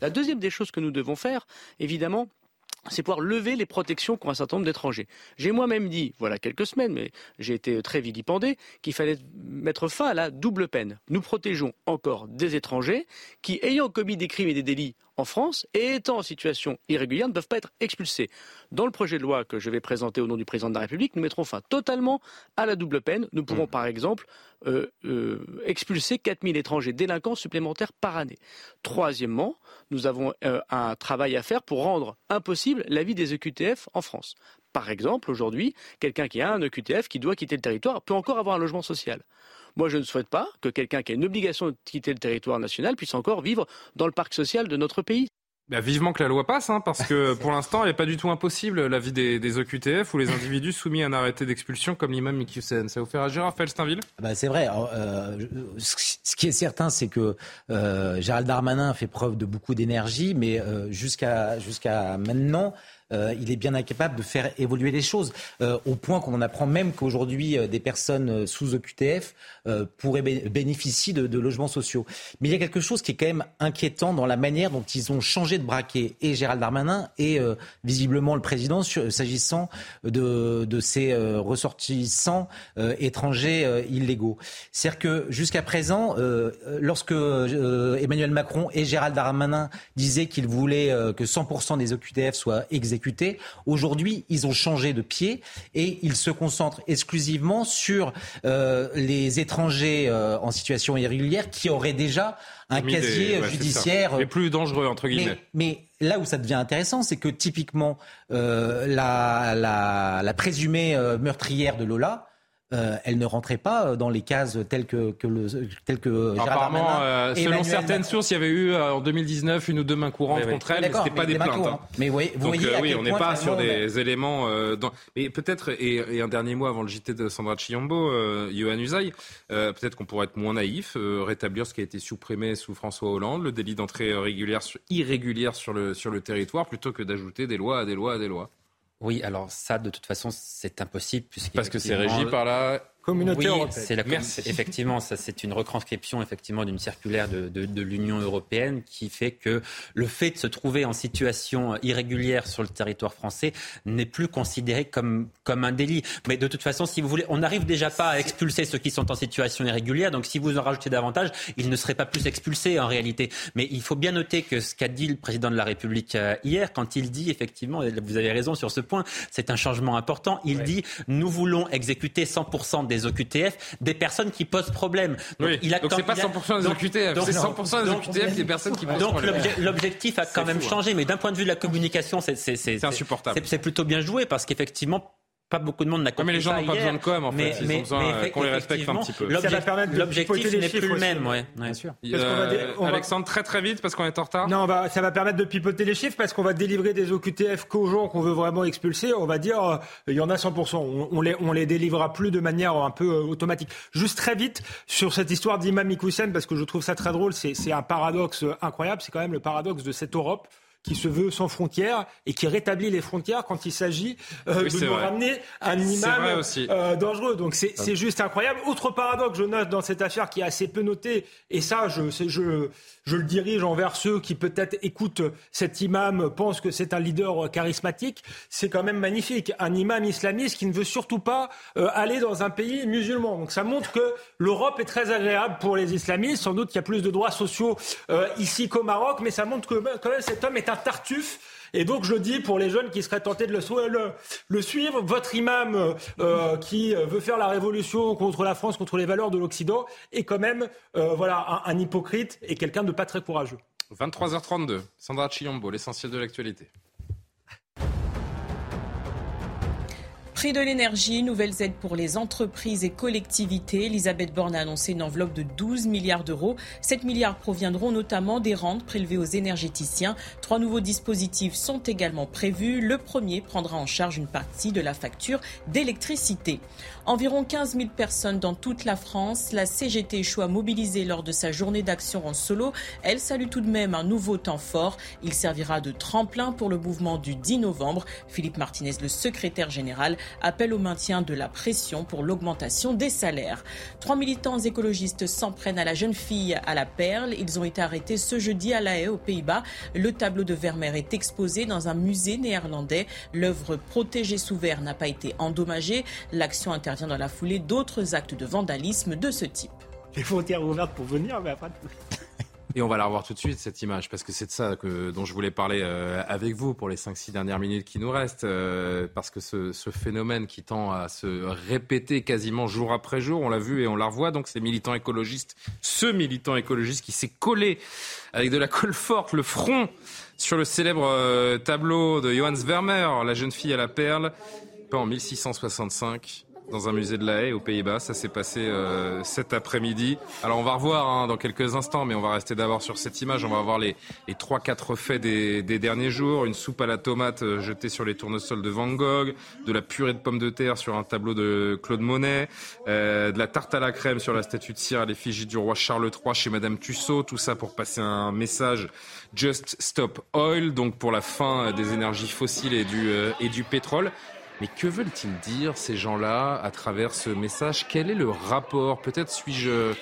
La deuxième des choses que nous devons faire, évidemment, c'est pouvoir lever les protections qu'ont un certain nombre d'étrangers. J'ai moi-même dit, voilà quelques semaines, mais j'ai été très vilipendé, qu'il fallait mettre fin à la double peine. Nous protégeons encore des étrangers qui, ayant commis des crimes et des délits en France et étant en situation irrégulière ne peuvent pas être expulsés. Dans le projet de loi que je vais présenter au nom du président de la République, nous mettrons fin totalement à la double peine. Nous pourrons mmh. par exemple euh, euh, expulser 4000 étrangers délinquants supplémentaires par année. Troisièmement, nous avons euh, un travail à faire pour rendre impossible la vie des EQTF en France. Par exemple, aujourd'hui, quelqu'un qui a un EQTF qui doit quitter le territoire peut encore avoir un logement social. Moi, je ne souhaite pas que quelqu'un qui a une obligation de quitter le territoire national puisse encore vivre dans le parc social de notre pays. Bah, vivement que la loi passe, hein, parce que pour l'instant, elle n'est pas du tout impossible, la vie des, des OQTF ou les individus soumis à un arrêté d'expulsion comme l'imam Mikyusen. Ça vous fait réagir, Raphaël Steinville? Bah, C'est vrai. Euh, ce qui est certain, c'est que euh, Gérald Darmanin fait preuve de beaucoup d'énergie, mais euh, jusqu'à jusqu'à maintenant, euh, il est bien incapable de faire évoluer les choses, euh, au point qu'on apprend même qu'aujourd'hui, euh, des personnes sous OQTF pourraient bénéficier de, logements sociaux. Mais il y a quelque chose qui est quand même inquiétant dans la manière dont ils ont changé de braquet, et Gérald Darmanin, et visiblement le président, s'agissant de, ces ressortissants étrangers illégaux. C'est-à-dire que jusqu'à présent, lorsque Emmanuel Macron et Gérald Darmanin disaient qu'ils voulaient que 100% des OQTF soient exécutés, Aujourd'hui, ils ont changé de pied et ils se concentrent exclusivement sur euh, les étrangers euh, en situation irrégulière qui auraient déjà un casier judiciaire. Les plus dangereux, entre guillemets. Mais, là où ça devient intéressant, c'est que typiquement, euh, la, la, présumée meurtrière de Lola, euh, elle ne rentrait pas euh, dans les cases telles que, que, le, telles que Apparemment, euh, selon certaines sources, il y avait eu en 2019 une ou deux mains courantes contre elle, mais c'était pas des, plaintes. Hein. Mais vous voyez, oui, on n'est pas sur des éléments. Dans... Mais peut-être, et, un dernier mot avant le JT de Sandra Chiombo, Yohann Usaï, peut-être qu'on pourrait être moins naïf, rétablir ce qui a été supprimé sous François Hollande, le délit d'entrée régulière, irrégulière sur le, sur le territoire, plutôt que d'ajouter des lois à des lois à des lois. Oui, alors ça, de toute façon, c'est impossible. Parce que c'est régi par la communauté oui, c'est la Effectivement, ça c'est une retranscription effectivement d'une circulaire de, de, de l'Union européenne qui fait que le fait de se trouver en situation irrégulière sur le territoire français n'est plus considéré comme comme un délit. Mais de toute façon, si vous voulez, on n'arrive déjà pas à expulser ceux qui sont en situation irrégulière. Donc si vous en rajoutez davantage, ils ne seraient pas plus expulsés en réalité. Mais il faut bien noter que ce qu'a dit le président de la République euh, hier, quand il dit effectivement, vous avez raison sur ce point, c'est un changement important. Il dit nous voulons exécuter 100% des OQTF des personnes qui posent problème. Donc, oui. il a donc c'est pas 100% des OQTF, c'est 100% des OQTF des personnes qui posent problème. Donc l'objectif a quand même hein. changé, mais d'un point de vue de la communication, c'est insupportable. C'est plutôt bien joué parce qu'effectivement, pas beaucoup de monde n'a compris. mais les gens n'ont pas besoin de com, en fait. Ils ont besoin qu'on les respecte un petit peu. L'objectif n'est plus le même, ouais. Bien sûr. Euh, Alexandre, très très vite, parce qu'on est en retard. Non, ça va permettre de pipoter les chiffres, parce qu'on va délivrer des OQTF qu'aux gens qu'on veut vraiment expulser. On va dire, euh, il y en a 100%. On, on, les, on les délivrera plus de manière un peu euh, automatique. Juste très vite, sur cette histoire d'Imam Ikoussen, parce que je trouve ça très drôle, c'est un paradoxe incroyable. C'est quand même le paradoxe de cette Europe qui se veut sans frontières et qui rétablit les frontières quand il s'agit euh, de nous ramener un imam euh, dangereux. Donc c'est juste incroyable. Autre paradoxe, je note dans cette affaire qui est assez peu notée, et ça, je, je, je le dirige envers ceux qui peut-être écoutent cet imam, pensent que c'est un leader charismatique, c'est quand même magnifique. Un imam islamiste qui ne veut surtout pas euh, aller dans un pays musulman. Donc ça montre que l'Europe est très agréable pour les islamistes. Sans doute qu'il y a plus de droits sociaux ici qu'au Maroc, mais ça montre que ben, quand même cet homme est un Tartuffe. Et donc je dis pour les jeunes qui seraient tentés de le, suivre, votre imam euh, qui veut faire la révolution contre la France, contre les valeurs de l'Occident, est quand même euh, voilà un, hypocrite et quelqu'un de pas très courageux. 23h32, Sandra Chiombo, l'essentiel de l'actualité. Prix de l'énergie, nouvelles aides pour les entreprises et collectivités. Elisabeth Borne a annoncé une enveloppe de 12 milliards d'euros. 7 milliards proviendront notamment des rentes prélevées aux énergéticiens. Trois nouveaux dispositifs sont également prévus. Le premier prendra en charge une partie de la facture d'électricité. Environ 15 000 personnes dans toute la France. La CGT échoue à mobiliser lors de sa journée d'action en solo. Elle salue tout de même un nouveau temps fort. Il servira de tremplin pour le mouvement du 10 novembre. Philippe Martinez, le secrétaire général, appelle au maintien de la pression pour l'augmentation des salaires. Trois militants écologistes s'en prennent à la jeune fille à la perle. Ils ont été arrêtés ce jeudi à La Haye, aux Pays-Bas. Le tableau de Vermeer est exposé dans un musée néerlandais. L'œuvre protégée sous verre n'a pas été endommagée. L'action intervient dans la foulée d'autres actes de vandalisme de ce type. Les frontières ouvertes pour venir, mais après. Et on va la revoir tout de suite, cette image, parce que c'est de ça que, dont je voulais parler euh, avec vous pour les 5-6 dernières minutes qui nous restent. Euh, parce que ce, ce, phénomène qui tend à se répéter quasiment jour après jour, on l'a vu et on la revoit, donc ces militants écologistes, ce militant écologiste qui s'est collé avec de la colle forte, le front, sur le célèbre euh, tableau de Johannes Vermeer, La jeune fille à la perle, pas en 1665, dans un musée de la Haye aux Pays-Bas. Ça s'est passé euh, cet après-midi. Alors on va revoir hein, dans quelques instants, mais on va rester d'abord sur cette image. On va voir les trois quatre faits des, des, derniers jours. Une soupe à la tomate euh, jetée sur les tournesols de Van Gogh, de la purée de pommes de terre sur un tableau de Claude Monet, euh, de la tarte à la crème sur la statue de cire à l'effigie du roi Charles III chez Madame Tussaud. Tout ça pour passer un message Just Stop Oil, donc pour la fin des énergies fossiles et du, euh, et du pétrole. Mais que veulent-ils dire, ces gens-là, à travers ce message? Quel est le rapport? Peut-être suis-je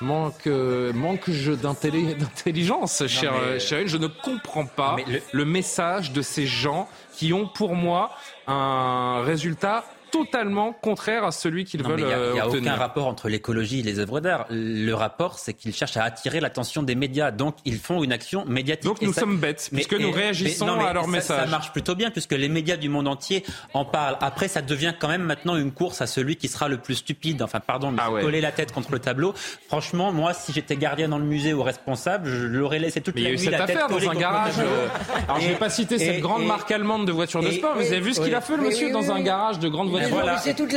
manque, euh, manque d'intelligence, cher, cher Je ne comprends pas le message de ces gens qui ont pour moi un résultat totalement contraire à celui qu'ils veulent obtenir. Il n'y a, aucun rapport entre l'écologie et les œuvres d'art. Le rapport, c'est qu'ils cherchent à attirer l'attention des médias. Donc, ils font une action médiatique. Donc, nous sommes bêtes, puisque nous réagissons à leur message. Ça marche plutôt bien, puisque les médias du monde entier en parlent. Après, ça devient quand même maintenant une course à celui qui sera le plus stupide. Enfin, pardon, mais ah coller la tête contre le tableau. Franchement, moi, si j'étais gardien dans le musée ou responsable, je l'aurais laissé toute la nuit la tête dans un garage. Euh, alors, je ne vais pas citer cette grande marque allemande de voitures de sport. Vous avez vu ce qu'il a fait, le monsieur, dans un garage de grande voiture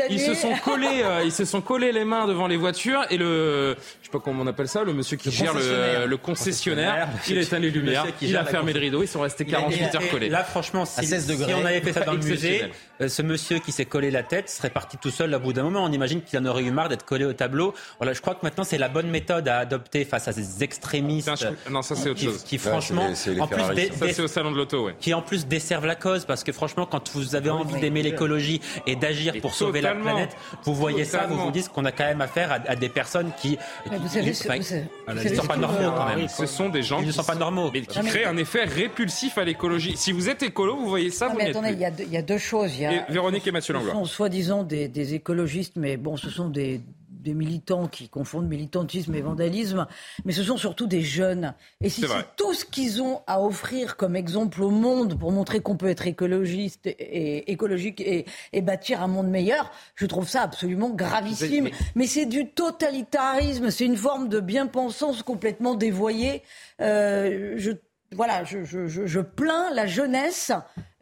ils se sont collés, euh, ils se sont collés les mains devant les voitures et le, je sais pas comment on appelle ça, le monsieur qui gère le, concessionnaire, il a éteint les lumières, il a fermé le rideau, ils sont restés 48 heures collés. Là, franchement, si, si on avait fait ça dans le musée, ce monsieur qui s'est collé la tête serait parti tout seul au bout d'un moment. On imagine qu'il en aurait eu marre d'être collé au tableau. Voilà, je crois que maintenant c'est la bonne méthode à adopter face à ces extrémistes. Non, ça c'est autre qui, chose. Qui franchement, en plus, ça c'est au salon de l'auto, ouais. Qui en plus desservent la cause parce que franchement, quand vous avez envie d'aimer l'écologie et d'agir pour sauver la planète, vous voyez ça, vous vous dites qu'on a quand même affaire à, des personnes qui, vous savez, ne sont pas normaux quand même. Ce sont des gens qui ne sont pas normaux, mais qui créent un effet répulsif à l'écologie. Si vous êtes écolo, vous voyez ça, vous Il y, a deux choses. Il y a, Véronique et Mathieu Langlois. Ce sont soi-disant des, des écologistes, mais bon, ce sont des, des militants qui confondent militantisme et vandalisme, mais ce sont surtout des jeunes. Et si c'est tout ce qu'ils ont à offrir comme exemple au monde pour montrer qu'on peut être écologiste et, écologique et, bâtir un monde meilleur, je trouve ça absolument gravissime. Mais, c'est du totalitarisme, c'est une forme de bien-pensance complètement dévoyée. Euh, je voilà, je, je, plains la jeunesse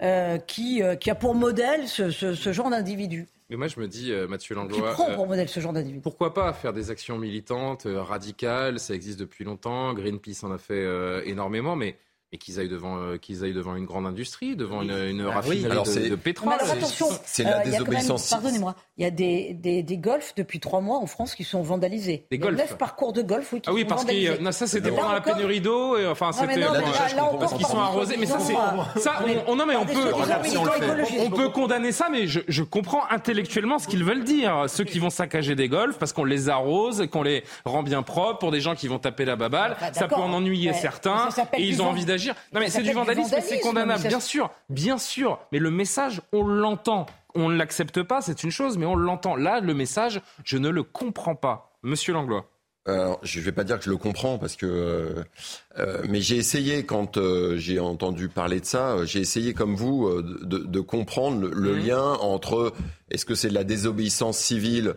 euh, qui, euh, qui a pour modèle ce, ce genre d'individu. Mais moi, je me dis, euh, Mathieu Langlois. Qui prend pour modèle ce genre d'individu? Pourquoi pas faire des actions militantes, radicales? Ça existe depuis longtemps. Greenpeace en a fait énormément, mais et qu'ils aillent devant euh, qu'ils aillent devant une grande industrie, devant une, une bah raffinerie de, pétrole. alors attention, c'est la désobéissance. Pardonnez-moi, il y a des, des, des, golfs depuis trois mois en France qui sont vandalisés. Des golfs. Neuf parcours de golf, oui. Qui ah oui, parce que non, ça c'était pendant la pénurie d'eau, et enfin c'était parce qu'ils sont arrosés. Mais ça c'est ça, on, non mais on peut on peut condamner ça, mais je, je comprends intellectuellement ce qu'ils veulent dire. Ceux qui vont saccager des golfs parce qu'on les arrose, qu'on les rend bien propres, pour des gens qui vont taper la baballe, bah, ça peut en ennuyer certains, et ils ont envie d'agir non, mais c'est du vandalisme, c'est condamnable, bien sûr, bien sûr. Mais le message, on l'entend. On ne l'accepte pas, c'est une chose, mais on l'entend. Là, le message, je ne le comprends pas. Monsieur Langlois. je ne vais pas dire que je le comprends parce que, euh, euh, mais j'ai essayé quand euh, j'ai entendu parler de ça, j'ai essayé comme vous de, comprendre le, mhm. lien entre est-ce que c'est de la désobéissance civile,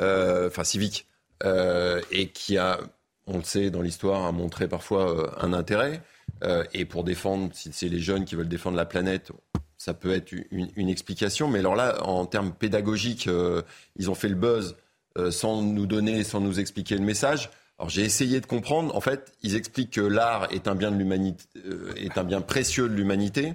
enfin civique, et qui a, on le sait dans l'histoire, a montré parfois un intérêt, euh, et pour défendre, si c'est les jeunes qui veulent défendre la planète, ça peut être une, explication. Mais alors là, en termes pédagogiques, euh, ils ont fait le buzz euh, sans nous donner, sans nous expliquer le message. Alors j'ai essayé de comprendre. En fait, ils expliquent que l'art est un bien de l'humanité, est un bien précieux de l'humanité.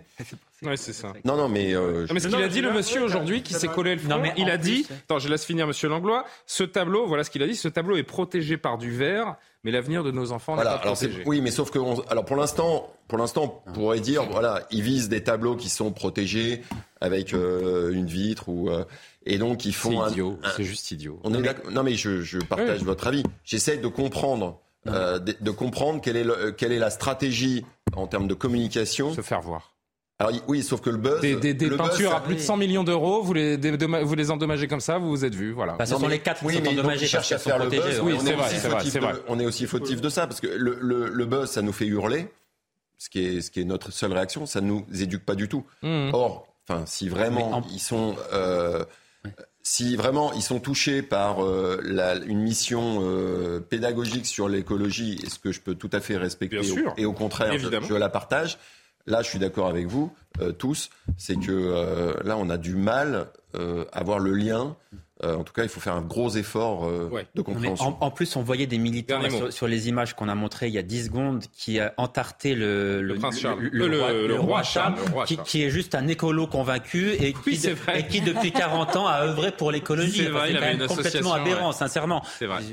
Ouais, c'est ça. Non, non, mais. mais ce qu'il a dit, le monsieur, aujourd'hui, qui s'est collé le front, mais il a dit. Attends, je laisse finir monsieur Langlois. Ce tableau, voilà ce qu'il a dit. Ce tableau est protégé par du verre mais l'avenir de nos enfants n'est pas protégé. oui, mais sauf que, alors pour l'instant, pour l'instant, on pourrait dire, voilà, ils visent des tableaux qui sont protégés avec euh, une vitre ou euh, et donc ils font. C'est idiot, c'est juste idiot. On est non mais je, je partage votre avis. J'essaie de comprendre, euh, de, comprendre quelle est le, quelle est la stratégie en termes de communication. Se faire voir. Alors oui, sauf que le buzz. Des, peintures à plus de 100 millions d'euros, vous les, vous les endommagez comme ça, vous vous êtes vu, voilà. Bah, ce sont les quatre qui sont endommagés cherchent à faire le buzz. Oui, c'est vrai, c'est vrai, On est aussi fautif de ça parce que le, le, buzz, ça nous fait hurler, ce qui est, ce qui est notre seule réaction, ça ne nous éduque pas du tout. Mmh. Or, enfin, si vraiment ils sont. Euh, si vraiment ils sont touchés par euh, la, une mission euh, pédagogique sur l'écologie, est ce que je peux tout à fait respecter, et au contraire, je, je la partage, Là, je suis d'accord avec vous. tous, c'est que là, on a du mal à voir le lien euh, en tout cas, il faut faire un gros effort euh, de compréhension. En, plus, on voyait des militants sur, les images qu'on a montrées il y a 10 secondes qui a entarté le, le, le, roi, Charles, qui, est juste un écolo convaincu et qui, et qui depuis 40 ans a œuvré pour l'écologie. C'est vrai, il complètement aberrant, sincèrement.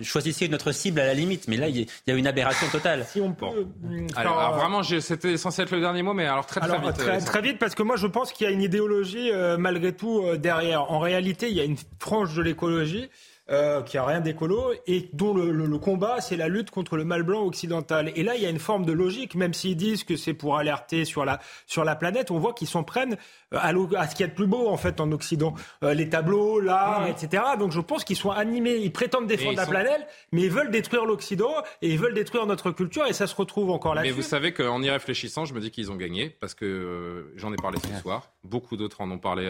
Choisissez notre cible à la limite, mais là, il y a une aberration totale. Si on peut. Euh, alors, vraiment, c'était censé être le dernier mot, mais alors très très vite. Très, très, vite, parce que moi, je pense qu'il y a une idéologie malgré tout derrière. En réalité, il y a une frange de l'écologie, euh, qui a rien d'écolo et dont le, combat c'est la lutte contre le mal blanc occidental. Et là il y a une forme de logique, même s'ils disent que c'est pour alerter sur la sur la planète, on voit qu'ils s'en prennent euh, à, ce qu'il y a de plus beau en fait en Occident, euh, les tableaux, l'art, etc. Donc je pense qu'ils sont animés, ils prétendent défendre la planète, mais ils veulent détruire l'Occident et ils veulent détruire notre culture et ça se retrouve encore là. Mais vous savez qu'en y réfléchissant, je me dis qu'ils ont gagné parce que euh, j'en ai parlé ce soir. Beaucoup d'autres en ont parlé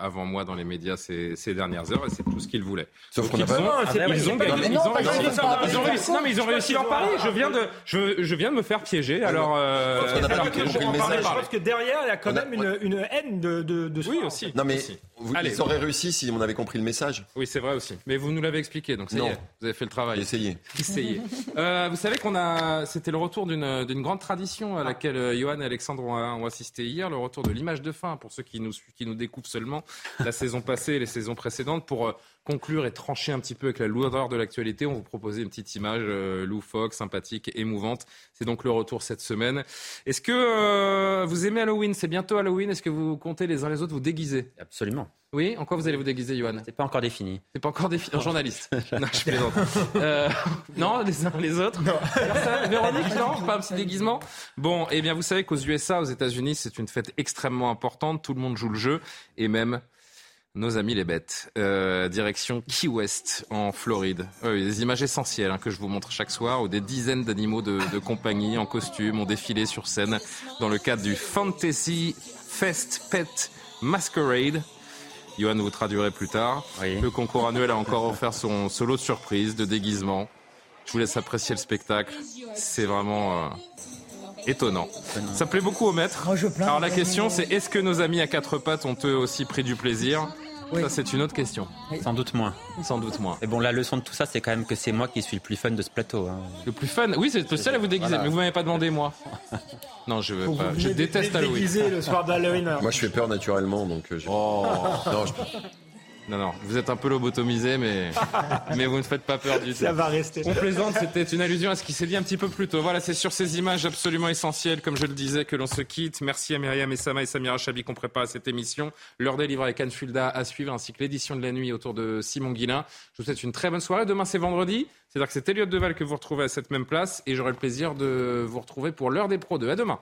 avant moi dans les médias ces, dernières heures et c'est tout ce qu'ils voulaient. Sauf qu'on n'a pas. Ils ont gagné. Ils ont réussi. Non, mais ils ont réussi à en parler. Je viens de, je, viens de me faire piéger. Alors, je pense que derrière il y a quand même une haine de, de, Oui, aussi. Non, mais vous, ils auraient réussi si on avait compris le message. Oui, c'est vrai aussi. Mais vous nous l'avez expliqué, donc ça vous avez fait le travail. Essayez. Essayez. euh, vous savez qu'on a, c'était le retour d'une grande tradition à laquelle euh, Johan et Alexandre ont, assisté hier, le retour de l'image de fin pour ceux qui nous, qui découvrent seulement la saison passée et les saisons précédentes pour euh, conclure et trancher un petit peu avec la lourdeur de l'actualité, on vous proposait une petite image euh, loufoque, sympathique, émouvante. C'est donc le retour cette semaine. Est-ce que euh, vous aimez Halloween? C'est bientôt Halloween. Est-ce que vous comptez les uns les autres vous déguiser? Absolument. Oui, en quoi vous allez vous déguiser, Johan? C'est pas encore défini. C'est pas encore défini. En journaliste. non, je plaisante. Euh, non, les uns les autres? Non. Véronique, non, pas un petit déguisement? Bon, eh bien, vous savez qu'aux USA, aux États-Unis, c'est une fête extrêmement importante. Tout le monde joue le jeu, et même nos amis les bêtes. Euh, direction Key West en Floride. des images essentielles hein, que je vous montre chaque soir où des dizaines d'animaux de, compagnie en costume ont défilé sur scène dans le cadre du Fantasy Fest Pet Masquerade. Johan vous traduirait plus tard. Le concours annuel a encore offert son solo de surprise, de déguisement. Je vous laisse apprécier le spectacle. C'est vraiment... Euh, étonnant. Ça plaît beaucoup au maître. Alors la question c'est est-ce que nos amis à quatre pattes ont eux aussi pris du plaisir? Ça, c'est une autre question. Sans doute moins. Sans doute moins. Et bon, la leçon de tout ça, c'est quand même que c'est moi qui suis le plus fun de ce plateau. Hein. Le plus fun Oui, c'est le seul à vous déguiser, mais vous m'avez pas demandé, moi. Non, je veux pas. Je déteste Halloween. le soir d'Halloween. Moi, je fais peur naturellement, donc. Euh, oh. non, je... Non, non, vous êtes un peu lobotomisé, mais, mais vous ne faites pas peur du tout. Ça va rester. On plaisante, c'était une allusion à ce qui s'est dit un petit peu plus tôt. Voilà, c'est sur ces images absolument essentielles, comme je le disais, que l'on se quitte. Merci à Myriam Essama et Samira Chabi qu'on prépare cette émission. L'heure des livres avec Anne Fulda à suivre, ainsi que l'édition de la nuit autour de Simon Guillain. Je vous souhaite une très bonne soirée. Demain, c'est vendredi. C'est-à-dire que c'est Elliot Deval que vous retrouvez à cette même place et j'aurai le plaisir de vous retrouver pour l'heure des pros 2. À demain.